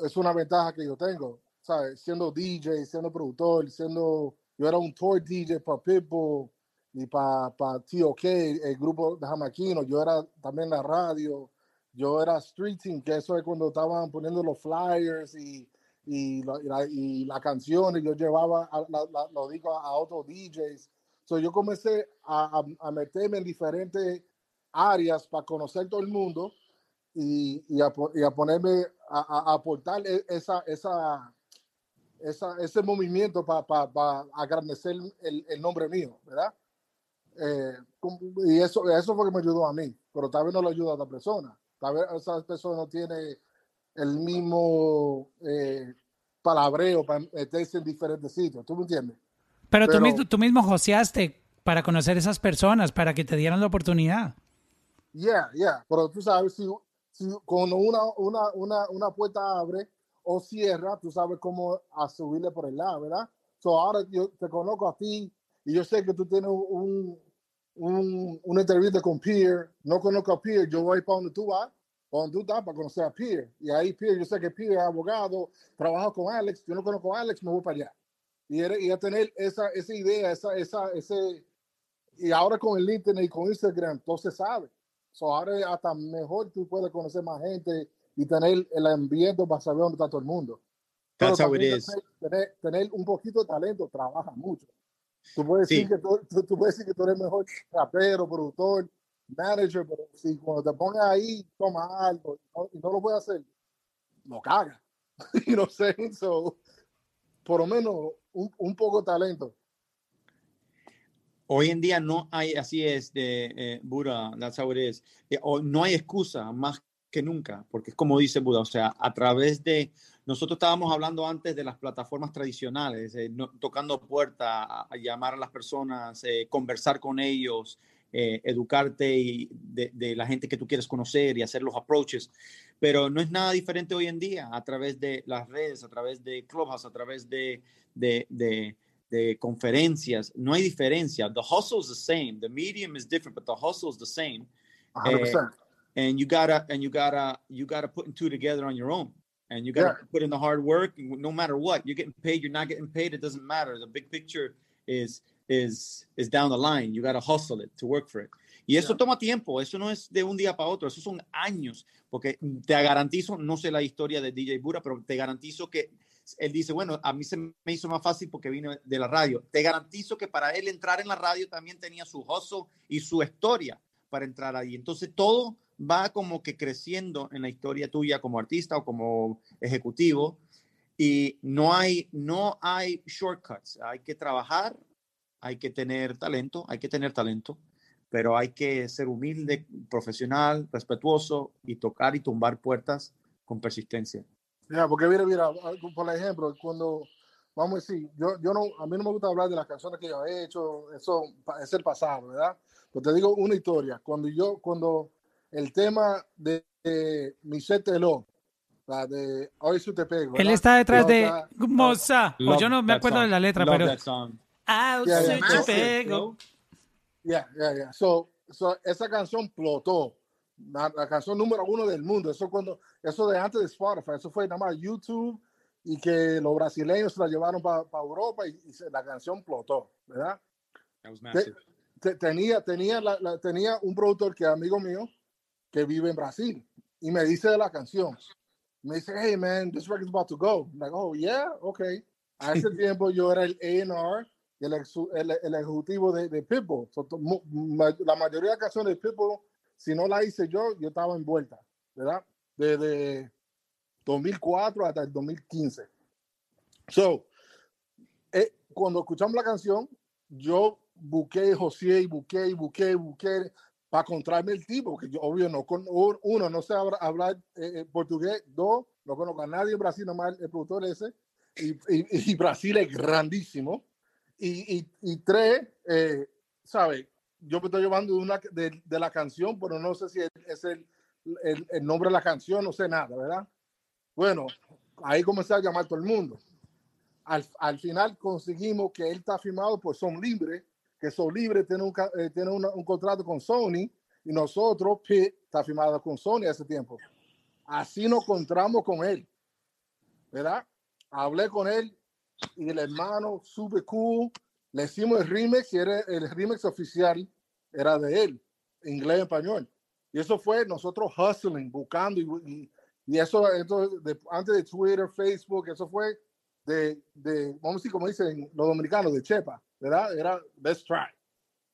es una ventaja que yo tengo, ¿sabes? Siendo DJ, siendo productor, siendo yo era un tour DJ para Pitbull y para pa TOK, el grupo de Jamaquino. Yo era también la radio. Yo era Street Team, que eso es cuando estaban poniendo los flyers y, y, la, y la canción. Y yo llevaba, a, la, la, lo digo, a, a, otros DJs. So yo comencé a, a, meterme en diferentes áreas para conocer todo el mundo y, y, a, y a ponerme a, aportar e, esa, esa, esa, ese movimiento para pa, pa agradecer el, el, nombre mío, ¿verdad? Eh, y eso, eso fue que me ayudó a mí, pero tal vez no lo ayuda a otra persona. Tal vez esa persona no tiene el mismo eh, palabreo para meterse en diferentes sitios, ¿tú me entiendes? Pero, pero tú, mismo, tú mismo joseaste para conocer esas personas, para que te dieran la oportunidad. Yeah, yeah, pero tú sabes, si, si cuando una, una, una, una puerta abre, o cierra, tú sabes cómo a subirle por el lado, ¿verdad? So ahora yo te conozco a ti y yo sé que tú tienes un, un, una entrevista con Pierre, no conozco a Pierre, yo voy para donde tú vas, donde tú estás para conocer a Pierre. Y ahí Pierre, yo sé que Pierre es abogado, trabaja con Alex, yo no conozco a Alex, me voy para allá. Y, y a tener esa, esa idea, esa, esa, ese, y ahora con el internet y con Instagram, todo se sabe. So ahora hasta mejor tú puedes conocer más gente y tener el ambiente para saber dónde está todo el mundo. That's how it is. Tener, tener, un poquito de talento trabaja mucho. Tú puedes, decir que tú, tú, tú, puedes decir que tú eres mejor rapero, productor, manager, pero si cuando te pones ahí, toma algo y no, y no lo puedes hacer, no caga. y no sé, so, por lo menos un, un, poco de talento. Hoy en día no hay, así es, de eh, Buda, that's how it is. Eh, no hay excusa más que nunca, porque es como dice Buda, o sea, a través de, nosotros estábamos hablando antes de las plataformas tradicionales, eh, no, tocando puerta, a, a, llamar a las personas, eh, conversar con ellos, eh, educarte y de, de, la gente que tú quieres conocer y hacer los approaches, pero no es nada diferente hoy en día a través de las redes, a través de Clubhouse, a través de, de, de de conferencias, no hay diferencia. The hustle is the same. The medium is different, but the hustle is the same. 100% and you gotta and you gotta you gotta put two together on your own and you gotta yeah. put in the hard work no matter what you're getting paid you're not getting paid it doesn't matter the big picture is is is down the line you gotta hustle it to work for it y eso yeah. toma tiempo eso no es de un día para otro eso son años porque te garantizo no sé la historia de DJ Bura pero te garantizo que él dice, bueno, a mí se me hizo más fácil porque vino de la radio. Te garantizo que para él entrar en la radio también tenía su hustle y su historia para entrar ahí. Entonces todo va como que creciendo en la historia tuya como artista o como ejecutivo y no hay, no hay shortcuts. Hay que trabajar, hay que tener talento, hay que tener talento, pero hay que ser humilde, profesional, respetuoso y tocar y tumbar puertas con persistencia. Ya, porque mira, mira, por ejemplo, cuando vamos a decir, yo, yo no, a mí no me gusta hablar de las canciones que yo he hecho, eso es el pasado, ¿verdad? Pero te digo una historia. Cuando yo, cuando el tema de, de Michelle Teló, la de Hoy su te pego. Él está detrás de Moza. Pues yo no me acuerdo de la letra, pero. Ah, yeah, yeah. te pego. Yeah, yeah, yeah. So, so, esa canción explotó. La, la, canción número uno del mundo. Eso cuando, eso de antes de Spotify, eso fue nada más YouTube y que los brasileños la llevaron para pa Europa y, y, la canción explotó, ¿verdad? Te, te, tenía, tenía, la, la, tenía un productor que es amigo mío que vive en Brasil y me dice de la canción. Me dice, hey man, this record's about to go. I'm like, oh yeah, okay. A ese tiempo yo era el A&R y el, el, el, ejecutivo de, de Pitbull. So, la mayoría de canciones de Pitbull, si no la hice yo, yo estaba envuelta, ¿verdad? Desde 2004 hasta el 2015. So, eh, cuando escuchamos la canción, yo busqué José y busqué y busqué, busqué para encontrarme el tipo, que yo obvio no con uno no sé hablar eh, eh, portugués, dos no conozco a nadie en Brasil, nomás el productor ese, y, y, y Brasil es grandísimo, y, y, y tres, eh, ¿sabe? Yo me estoy llevando de, una, de, de, la canción, pero no sé si es el, el, el, nombre de la canción, no sé nada, ¿verdad? Bueno, ahí comencé a llamar todo el mundo. Al, al final conseguimos que él está firmado por Son Libre, que Son Libre tiene un, eh, tiene una, un contrato con Sony y nosotros, Pitt, está firmado con Sony hace tiempo. Así nos encontramos con él, ¿verdad? Hablé con él y el hermano, super cool. Le hicimos el remix y era el remix oficial era de él, inglés y español. Y eso fue nosotros hustling, buscando y, y, y eso, eso de, antes de Twitter, Facebook, eso fue de, de, vamos a decir, como dicen los dominicanos, de Chepa, ¿verdad? Era let's try.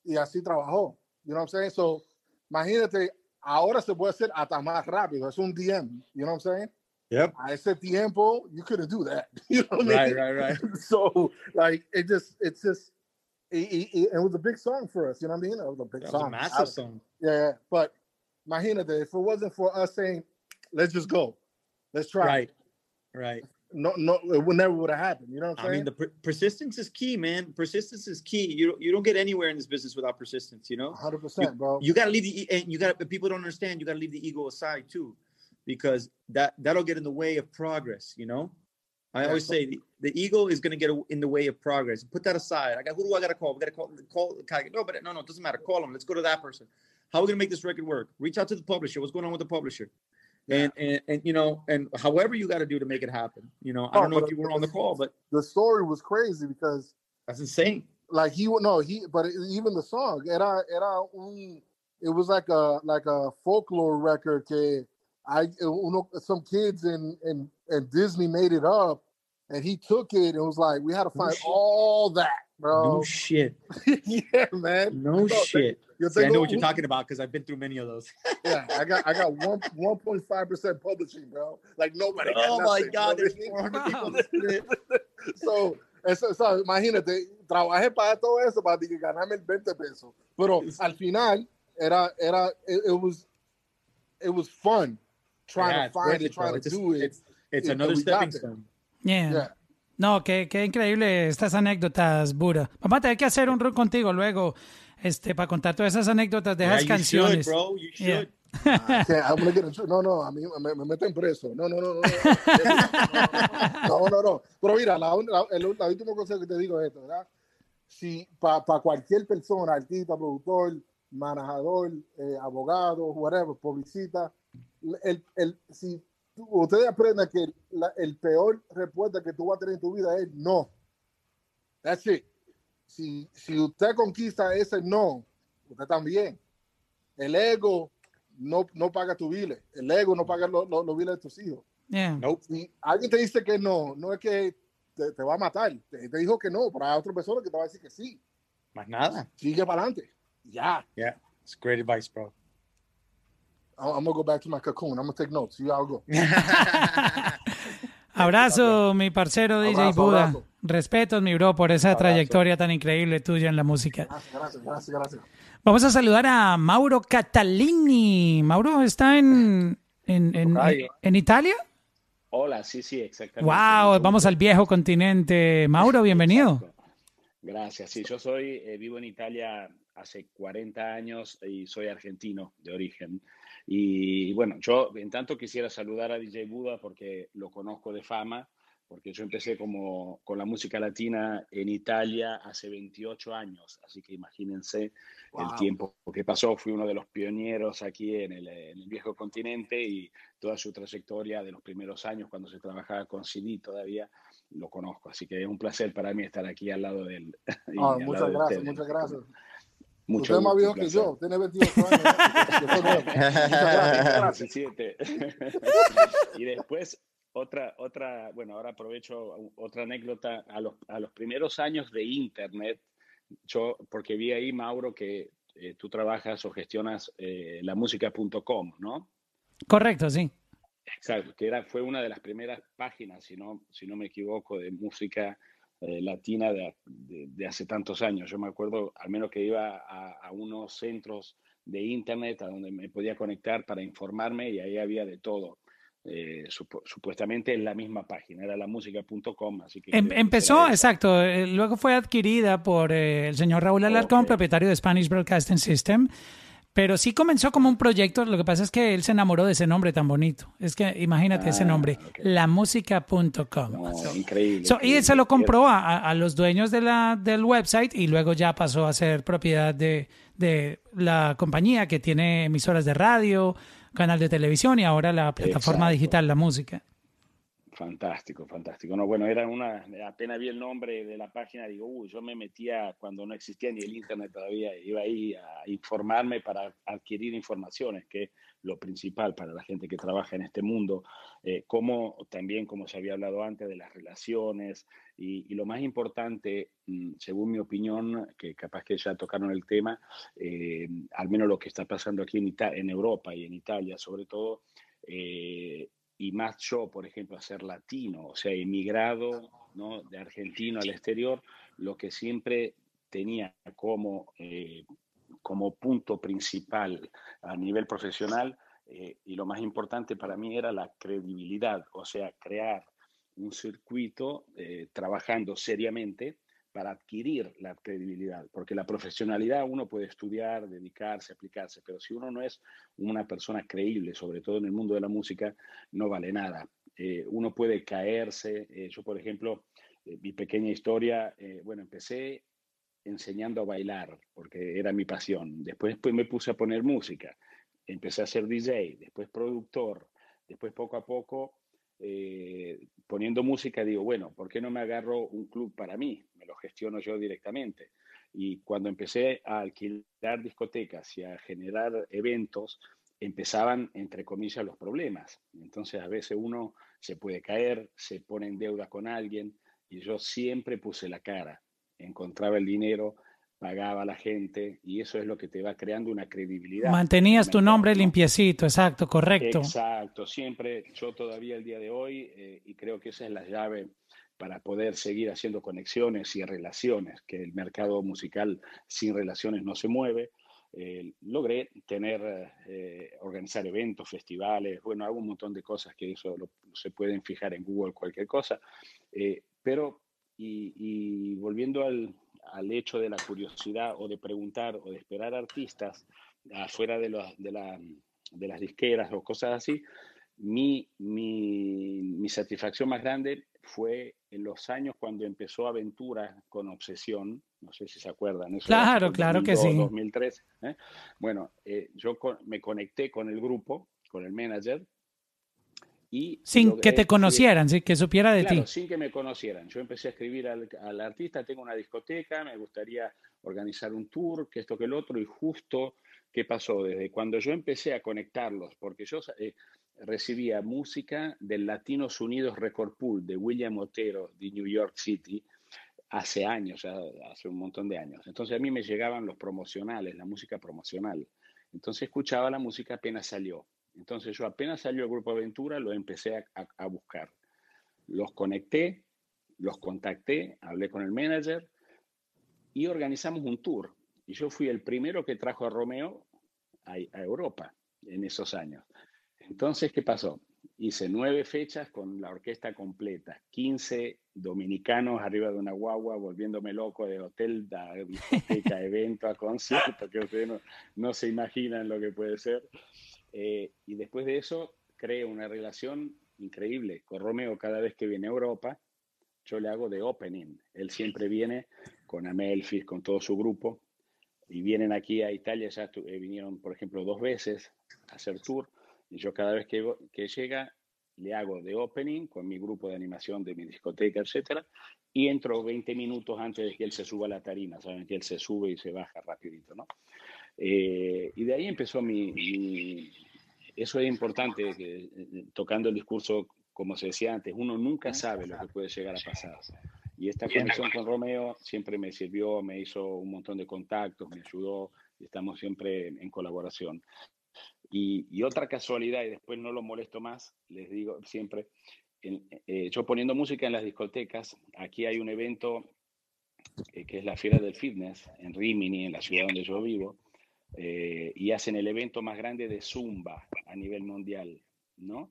Y así trabajó. You know what I'm saying? So, imagínate, ahora se puede hacer hasta más rápido. Es un DM. You know what I'm saying? Yep. A the tiempo, you couldn't do that. You know what right, I mean? right, right. right. so, like, it just, it's just, it, it, it, was a big song for us. You know what I mean? It was a big That song. a massive song. Yeah, yeah. But imagínate, if it wasn't for us saying, let's just go, let's try. Right, right. No, no, it would never would have happened. You know what I'm I mean, the per- persistence is key, man. Persistence is key. You you don't get anywhere in this business without persistence. You know, 100, percent bro. you got to leave the and you got to people don't understand. You got to leave the ego aside too, because that that'll get in the way of progress. You know, I always say the, the ego is going to get in the way of progress. Put that aside. I got who do I got to call? We got to call call. No, but no, no, it doesn't matter. Call them. Let's go to that person. How are we going to make this record work? Reach out to the publisher. What's going on with the publisher? And, and and you know, and however you got to do to make it happen. You know, I don't know if you were on the call, but the story was crazy because that's insane. like he would no he but even the song era era un it was like a like a folklore record que I uno, some kids and in in Disney made it up and he took it and was like we had to find shit. all that bro No shit. yeah man No shit. yo See, I know what you're talking about because I've been through many of those. yeah I got I got one one point five percent publishing bro like nobody oh my God, there's what I mean? 400 people. so, eso, so, imagínate, trabajé para todo eso para que ganarme el 20 pesos. Pero al final era, era, it, it was, it was fun trying Yeah, to find it, trying It's to do it. It's, it's Yeah, another stepping stone. Yeah. Yeah. No, qué, qué increíble estas anécdotas, Bura. Vamos a tener que hacer un run contigo luego, este, para contar todas esas anécdotas de Yeah, esas you canciones. should, bro. You should. Yeah. I can't- I'm gonna get no, no, a mí me, me meten preso. No, no, no, no. No, no, no. no. Pero mira, la, la, el, la último consejo que te digo es esto, ¿verdad? Si para cualquier persona, artista, productor, manejador, eh, abogado, whatever, publicista, el, el, si tú- ustedes aprendan que la, el peor respuesta que tú vas a tener en tu vida es no. That's it. Si, si usted conquista ese no, usted también. El ego no, no paga tu biles. El ego no paga los los- los biles de tus hijos. Yeah. Nope. Si alguien te dice que no, no es que te, te va a matar. Te, te dijo que no, pero hay otra persona que te va a decir que sí. Más nada. Sigue para adelante. Ya. Yeah. It's great advice, bro. I'm, gonna go back to my cocoon. I'm gonna take notes. You all go. Abrazo, mi parcero DJ Abrazo, Buda. abrazo. Respetos, mi bro, por esa Abrazo. trayectoria tan increíble tuya en la música. Gracias, gracias, gracias, gracias. Vamos a saludar a Mauro Catalini. Mauro está en, en, en, Italia. Hola, sí, sí, exactamente. Wow, vamos al viejo continente. Mauro, bienvenido. Exacto. Gracias, sí, yo soy, eh, vivo en Italia hace 40 años y soy argentino de origen. Y bueno, yo en tanto quisiera saludar a DJ Buda porque lo conozco de fama, porque yo empecé como con la música latina en Italia hace 28 años, así que imagínense el tiempo que pasó. Fui uno de los pioneros aquí en el, en el, viejo continente y toda su trayectoria de los primeros años cuando se trabajaba con CD todavía lo conozco, así que es un placer para mí estar aquí al lado del. Ah, muchas gracias, muchas gracias. Mucho Usted es más viejo que yo, tiene 28 años. y después, otra, otra, bueno, ahora aprovecho otra anécdota. A los, a los primeros años de Internet, yo, porque vi ahí, Mauro, que eh, tú trabajas o gestionas eh, la música.com, ¿no? Correcto, sí. Exacto, que era, fue una de las primeras páginas, si no, si no me equivoco, de música eh, latina de, de, hace tantos años. Yo me acuerdo al menos que iba a, a, unos centros de internet a donde me podía conectar para informarme y ahí había de todo. Eh, supuestamente en la misma página, era la música.com. Em, empezó, exacto, eh, luego fue adquirida por el señor Raúl Alarcón, propietario de Spanish Broadcasting System. Pero sí comenzó como un proyecto, lo que pasa es que él se enamoró de ese nombre tan bonito. Es que imagínate ese ah, nombre, lamusica.com. increíble, Y se lo compró a, a, los dueños de la, del website y luego ya pasó a ser propiedad de, de la compañía que tiene emisoras de radio, canal de televisión y ahora la plataforma digital, la música. Fantástico, fantástico. No, bueno, era una, apenas vi el nombre de la página, digo, uy, yo me metía cuando no existía ni el Internet todavía, iba ahí a informarme para adquirir informaciones, que es lo principal para la gente que trabaja en este mundo, eh, como también, como se había hablado antes, de las relaciones y, lo más importante, mm, según mi opinión, que capaz que ya tocaron el tema, eh, al menos lo que está pasando aquí en, en Europa y en Italia sobre todo, eh, y más yo, por ejemplo, a ser latino, o sea, emigrado ¿no? de argentino al exterior, lo que siempre tenía como, eh, como punto principal a nivel profesional eh, y lo más importante para mí era la credibilidad, o sea, crear un circuito eh, trabajando seriamente para adquirir la credibilidad, porque la profesionalidad uno puede estudiar, dedicarse, aplicarse, pero si uno no es una persona creíble, sobre todo en el mundo de la música, no vale nada. Eh, uno puede caerse. Eh, yo, por ejemplo, eh, mi pequeña historia, bueno, empecé enseñando a bailar, porque era mi pasión. Después, después me puse a poner música, empecé a ser DJ, después productor, después poco a poco poniendo música, digo, bueno, ¿por qué no me agarro un club para mí? Lo gestiono yo directamente. Y cuando empecé a alquilar discotecas y a generar eventos, empezaban, entre comillas, los problemas. Entonces a veces uno se puede caer, se pone en deuda con alguien y yo siempre puse la cara, encontraba el dinero, pagaba a la gente y eso es lo que te va creando una credibilidad. Mantenías tu nombre limpiecito, exacto, correcto. Exacto, siempre, yo todavía el día de hoy, eh, y creo que esa es la llave para poder seguir haciendo conexiones y relaciones, que el mercado musical sin relaciones no se mueve. Eh, logré tener, eh, organizar eventos, festivales, bueno, hago un montón de cosas que eso se pueden fijar en Google, cualquier cosa, eh, pero y, volviendo al, al, hecho de la curiosidad o de preguntar o de esperar artistas afuera de, de, la, de las disqueras o cosas así, mi, mi, mi satisfacción más grande fue en los años cuando empezó Aventura con Obsesión, no sé si se acuerdan. Eso claro, claro que sí. 2003. ¿eh? Bueno, eh, yo me conecté con el grupo, con el manager. Y sin que te conocieran, sin que supiera de claro, ti. Sin que me conocieran. Yo empecé a escribir al, al, artista, tengo una discoteca, me gustaría organizar un tour, que esto, que el otro, y justo, ¿qué pasó? Desde cuando yo empecé a conectarlos, porque yo eh, recibía música del Latinos Unidos Record Pool de William Otero de New York City hace años, hace un montón de años. Entonces a mí me llegaban los promocionales, la música promocional. Entonces escuchaba la música apenas salió. Entonces yo apenas salió el Grupo Aventura, lo empecé a, buscar. Los conecté, los contacté, hablé con el manager y organizamos un tour. Y yo fui el primero que trajo a Romeo a Europa en esos años. Entonces, ¿qué pasó? Hice nueve fechas con la orquesta completa, 15 dominicanos arriba de una guagua, volviéndome loco de hotel, de discoteca, evento, a concierto, que ustedes no, se imaginan lo que puede ser. Eh, y después de eso, creé una relación increíble. Con Romeo, cada vez que viene a Europa, yo le hago de opening. Él siempre viene con Amelfis, con todo su grupo, y vienen aquí a Italia, ya eh, vinieron, por ejemplo, dos veces a hacer tour, y yo cada vez que, que llega le hago de opening con mi grupo de animación de mi discoteca, etcétera, y entro 20 minutos antes de que él se suba a la tarima, saben que él se sube y se baja rapidito, ¿no? Eh, y de ahí empezó mi, Eso es importante, que, eh, tocando el discurso, como se decía antes, uno nunca sabe lo que puede llegar a pasar. Y esta conexión con Romeo siempre me sirvió, me hizo un montón de contactos, me ayudó, y estamos siempre en colaboración. Y, otra casualidad, y después no lo molesto más, les digo siempre, eh, yo poniendo música en las discotecas, aquí hay un evento eh, que es la Fiera del Fitness en Rimini, en la ciudad donde yo vivo, eh, y hacen el evento más grande de Zumba a nivel mundial, ¿no?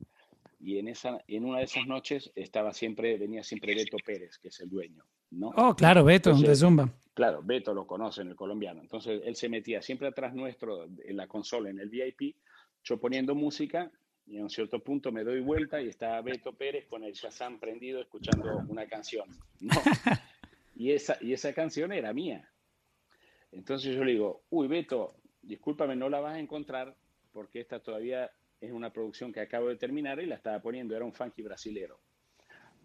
Y en, esa, en una de esas noches estaba siempre, venía siempre Beto Pérez, que es el dueño, ¿no? Oh, claro, Beto, de Zumba. Claro, Beto lo conoce en el colombiano. Entonces él se metía siempre atrás nuestro en la consola, en el VIP, yo poniendo música y a un cierto punto me doy vuelta y está Beto Pérez con el Shazam prendido escuchando una canción. y, esa, y esa canción era mía. Entonces yo le digo, uy Beto, discúlpame, no la vas a encontrar porque esta todavía es una producción que acabo de terminar y la estaba poniendo, era un funky brasilero.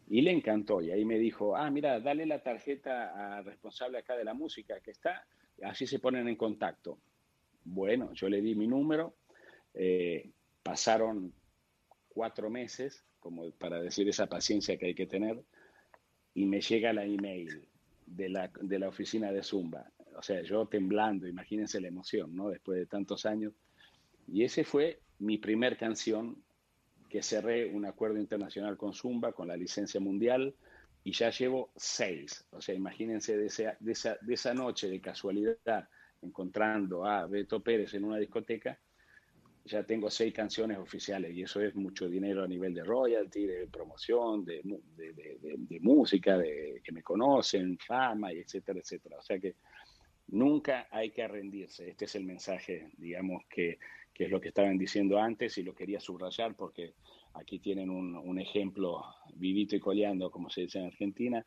Y le encantó y ahí me dijo, ah, mira, dale la tarjeta al responsable acá de la música que está, así se ponen en contacto. Bueno, yo le di mi número, eh, pasaron cuatro meses, como para decir esa paciencia que hay que tener, y me llega la email de la, de la oficina de Zumba. O sea, yo temblando, imagínense la emoción, ¿no? Después de tantos años. Y ese fue mi primer canción que cerré un acuerdo internacional con Zumba, con la licencia mundial, y ya llevo seis. O sea, imagínense de esa, de esa, de esa noche de casualidad encontrando a Beto Pérez en una discoteca, ya tengo seis canciones oficiales y eso es mucho dinero a nivel de royalty, de promoción, de, de, música, de que me conocen, fama, y etcétera, etcétera. O sea que nunca hay que rendirse. Este es el mensaje, digamos, que, que es lo que estaban diciendo antes y lo quería subrayar porque aquí tienen un, un ejemplo vivito y coleando, como se dice en Argentina,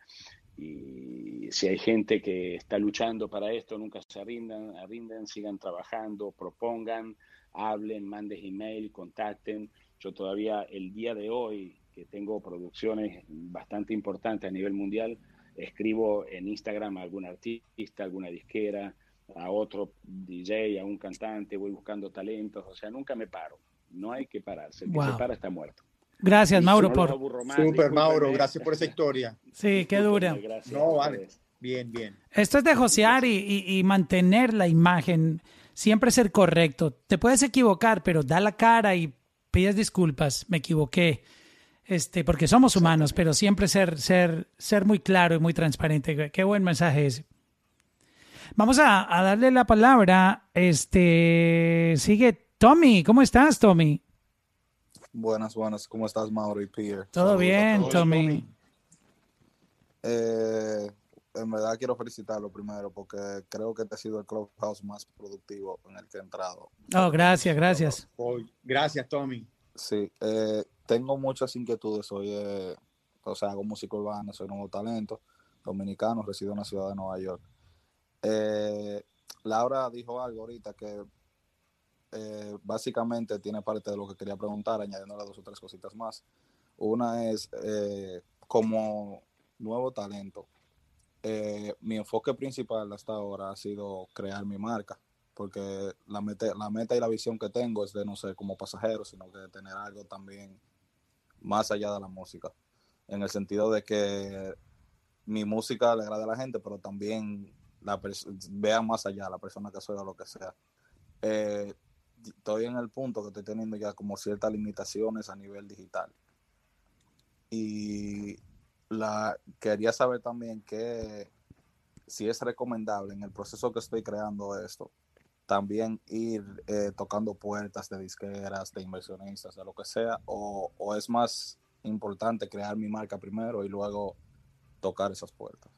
y si hay gente que está luchando para esto, nunca se rindan, rindan sigan trabajando, propongan, hablen, manden email, contacten. Yo todavía el día de hoy, que tengo producciones bastante importantes a nivel mundial, escribo en Instagram a algún artista, alguna disquera, a otro DJ, a un cantante, voy buscando talentos, o sea, nunca me paro. No hay que pararse, el que se para está muerto. Gracias, Mauro, por... Super, Mauro, gracias por esa historia. Sí, qué dura. No, vale. Bien, bien. Esto es de josear y, y mantener la imagen siempre ser correcto. Te puedes equivocar, pero da la cara y pides disculpas. Me equivoqué. Este, porque somos humanos, pero siempre ser, ser, ser muy claro y muy transparente. Qué buen mensaje es. Vamos a, darle la palabra. Este sigue Tommy. ¿Cómo estás, Tommy? Buenas, buenas. ¿Cómo estás, Mauro y Pierre? Todo bien, Tommy. Eh, en verdad quiero felicitarlo primero porque creo que este ha sido el clubhouse más productivo en el que he entrado. Oh, gracias, gracias. Gracias, Tommy. Sí, eh, tengo muchas inquietudes. Soy, eh, o sea, hago música urbana, soy nuevo talento, dominicano, resido en la ciudad de Nueva York. Eh, Laura dijo algo ahorita que básicamente tiene parte de lo que quería preguntar, añadiendo dos o tres cositas más. Una es como nuevo talento, eh, mi enfoque principal hasta ahora ha sido crear mi marca, porque la meta, la meta y la visión que tengo es de no ser como pasajero, sino que de tener algo también más allá de la música, en el sentido de que mi música le agrade a la gente, pero también la vean más allá la persona que soy o lo que sea. Eh, estoy en el punto que estoy teniendo ya como ciertas limitaciones a nivel digital. Y la, quería saber también que si es recomendable en el proceso que estoy creando esto, también ir eh, tocando puertas de disqueras, de inversionistas, de lo que sea, o, o, es más importante crear mi marca primero y luego tocar esas puertas.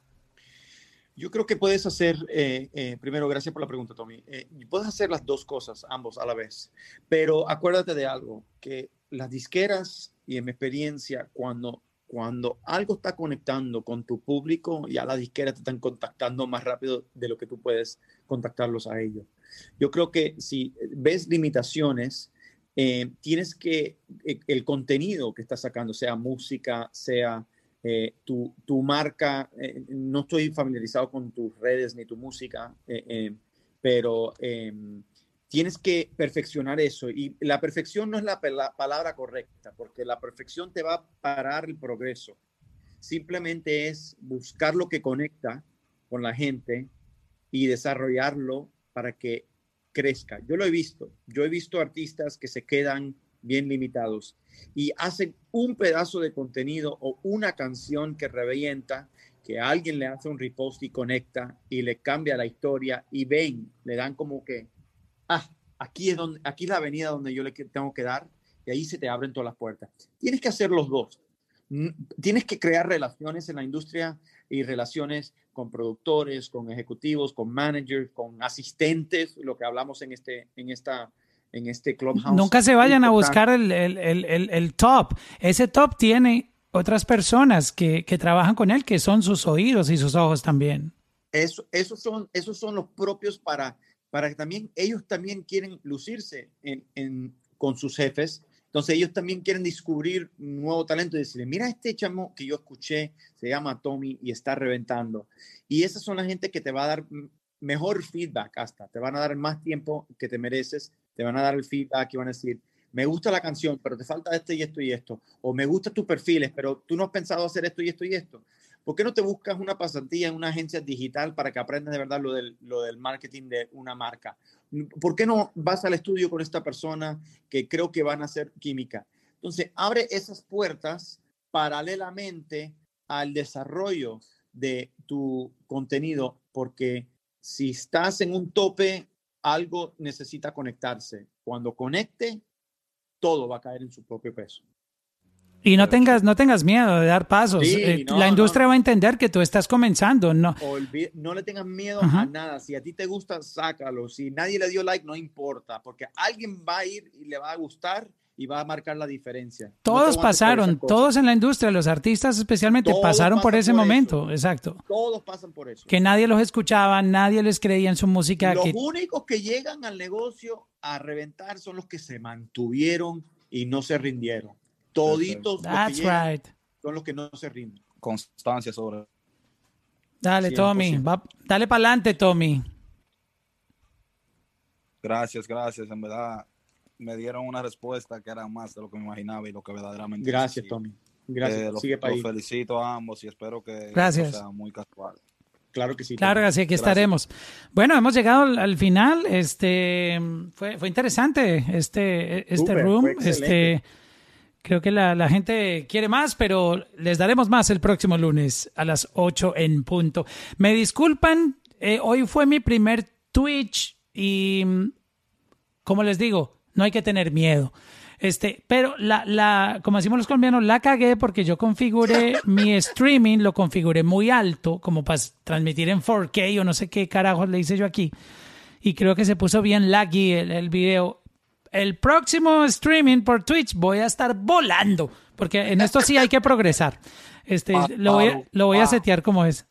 Yo creo que puedes hacer, eh, eh, primero, gracias por la pregunta, Tommy, puedes hacer las dos cosas, ambos a la vez, pero acuérdate de algo, que las disqueras y en mi experiencia, cuando, cuando algo está conectando con tu público, ya la disquera te están contactando más rápido de lo que tú puedes contactarlos a ellos. Yo creo que si ves limitaciones, eh, tienes que, eh, el contenido que estás sacando, sea música, sea eh, tu, tu, marca, no estoy familiarizado con tus redes ni tu música, pero em, tienes que perfeccionar eso. Y la perfección no es la, palabra correcta, porque la perfección te va a parar el progreso. Simplemente es buscar lo que conecta con la gente y desarrollarlo para que crezca. Yo lo he visto. Yo he visto artistas que se quedan bien limitados y hacen un pedazo de contenido o una canción que revienta, que alguien le hace un repost y conecta y le cambia la historia y ven, le dan como que ah, aquí es, donde, aquí es la avenida donde yo le tengo que dar y ahí se te abren todas las puertas. Tienes que hacer los dos. Tienes que crear relaciones en la industria y relaciones con productores, con ejecutivos, con managers, con asistentes, lo que hablamos en este, en esta, en este clubhouse. Nunca se vayan a buscar el, el, el, el, top. Ese top tiene otras personas que, que, trabajan con él, que son sus oídos y sus ojos también. Eso, esos, son, esos son los propios para para que también ellos también quieren lucirse en, con sus jefes. Entonces ellos también quieren descubrir un nuevo talento y decirle, mira este chamo que yo escuché, se llama Tommy y está reventando. Y esas son la gente que te va a dar mejor feedback hasta, te van a dar más tiempo que te mereces, te van a dar el feedback y van a decir, me gusta la canción, pero te falta esto y esto y esto. O me gustan tus perfiles, pero tú no has pensado hacer esto y esto y esto. ¿Por qué no te buscas una pasantía en una agencia digital para que aprendas de verdad lo del, marketing de una marca? ¿Por qué no vas al estudio con esta persona que creo que van a hacer química? Entonces, abre esas puertas paralelamente al desarrollo de tu contenido, porque si estás en un tope, algo necesita conectarse. Cuando conecte, todo va a caer en su propio peso. Y no tengas, no tengas miedo de dar pasos. Eh, la industria va a entender que tú estás comenzando. No, no le tengas miedo a nada. Si a ti te gusta, sácalo. Si nadie le dio like, no importa, porque alguien va a ir y le va a gustar y va a marcar la diferencia. Todos pasaron, todos en la industria, los artistas especialmente, pasaron por ese momento. Exacto. Todos pasan por eso. Que nadie los escuchaba, nadie les creía en su música. Los únicos que llegan al negocio a reventar son los que se mantuvieron y no se rindieron. Toditos That's right. son los que no se rinden. Constancia sobre. Dale, Tommy. dale para adelante, Tommy. Gracias, gracias. En verdad, me dieron una respuesta que era más de lo que me imaginaba y lo que verdaderamente. Gracias, Tommy. Gracias. Eh, los, Sigue felicito a ambos y espero que sea muy casual. Claro que sí. Claro que sí, aquí estaremos. Bueno, hemos llegado al, final. Este fue, fue interesante este, este room. Este Creo que la, gente quiere más, pero les daremos más el próximo lunes a las 8 en punto. Me disculpan, eh, hoy fue mi primer Twitch y, como les digo, no hay que tener miedo. Este, pero la, la, como decimos los colombianos, la cagué porque yo configuré mi streaming, lo configuré muy alto, como para transmitir en 4K o no sé qué carajos le hice yo aquí. Y creo que se puso bien laggy el, el video el próximo streaming por Twitch voy a estar volando, porque en esto sí hay que progresar. Este, lo, voy a, lo voy a setear como es.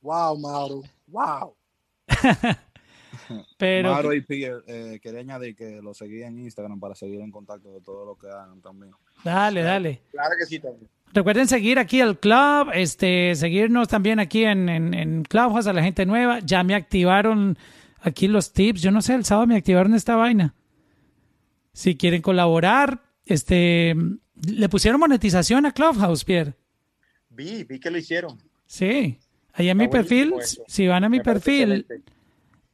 Wow, Mauro. Wow. Pero, Mauro y Pierre, eh, quería añadir que lo seguí en Instagram para seguir en contacto de todo lo que hagan también. Dale, dale. Claro que sí también. Recuerden seguir aquí al club, este, seguirnos también aquí en, en, en Clubhouse a la gente nueva. Ya me activaron aquí los tips. Yo no sé, el sábado me activaron esta vaina. Si quieren colaborar, este, le pusieron monetización a Clubhouse, Pierre. Vi, vi que lo hicieron. Sí, ahí en mi perfil, si van a mi perfil,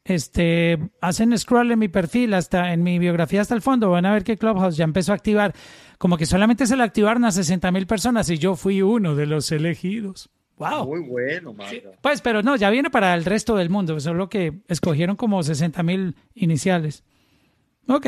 este, hacen scroll en mi perfil hasta en mi biografía hasta el fondo, van a ver que Clubhouse ya empezó a activar, como que solamente se le activaron a 60 mil personas y yo fui uno de los elegidos. Wow. Muy bueno, Pues, pero no, ya viene para el resto del mundo, solo que escogieron como 60 mil iniciales. Ok.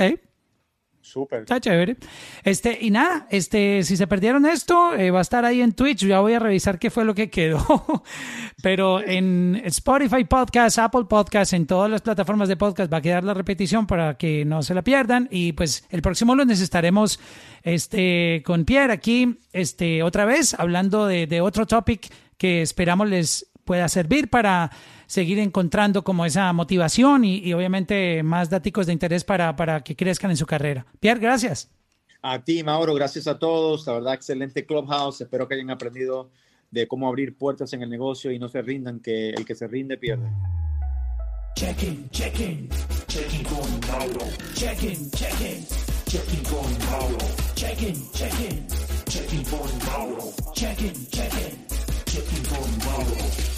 Súper. Está chévere. Este, y nada, este, si se perdieron esto, eh, va a estar ahí en Twitch. Ya voy a revisar qué fue lo que quedó. Pero en Spotify Podcast, Apple Podcast, en todas las plataformas de podcast va a quedar la repetición para que no se la pierdan. Y pues el próximo lunes estaremos este, con Pierre aquí, este, otra vez, hablando de, de otro topic que esperamos les pueda servir para seguir encontrando como esa motivación y, obviamente más datos de interés para, para que crezcan en su carrera. Pierre, gracias. A ti, Mauro, gracias a todos. La verdad, excelente Clubhouse. Espero que hayan aprendido de cómo abrir puertas en el negocio y no se rindan, que el que se rinde pierde. Check-in, check-in, check-in con Mauro. Check-in, check-in, check-in con Mauro. Check-in, check-in, check-in con Mauro. Check-in, check-in, check-in con Mauro.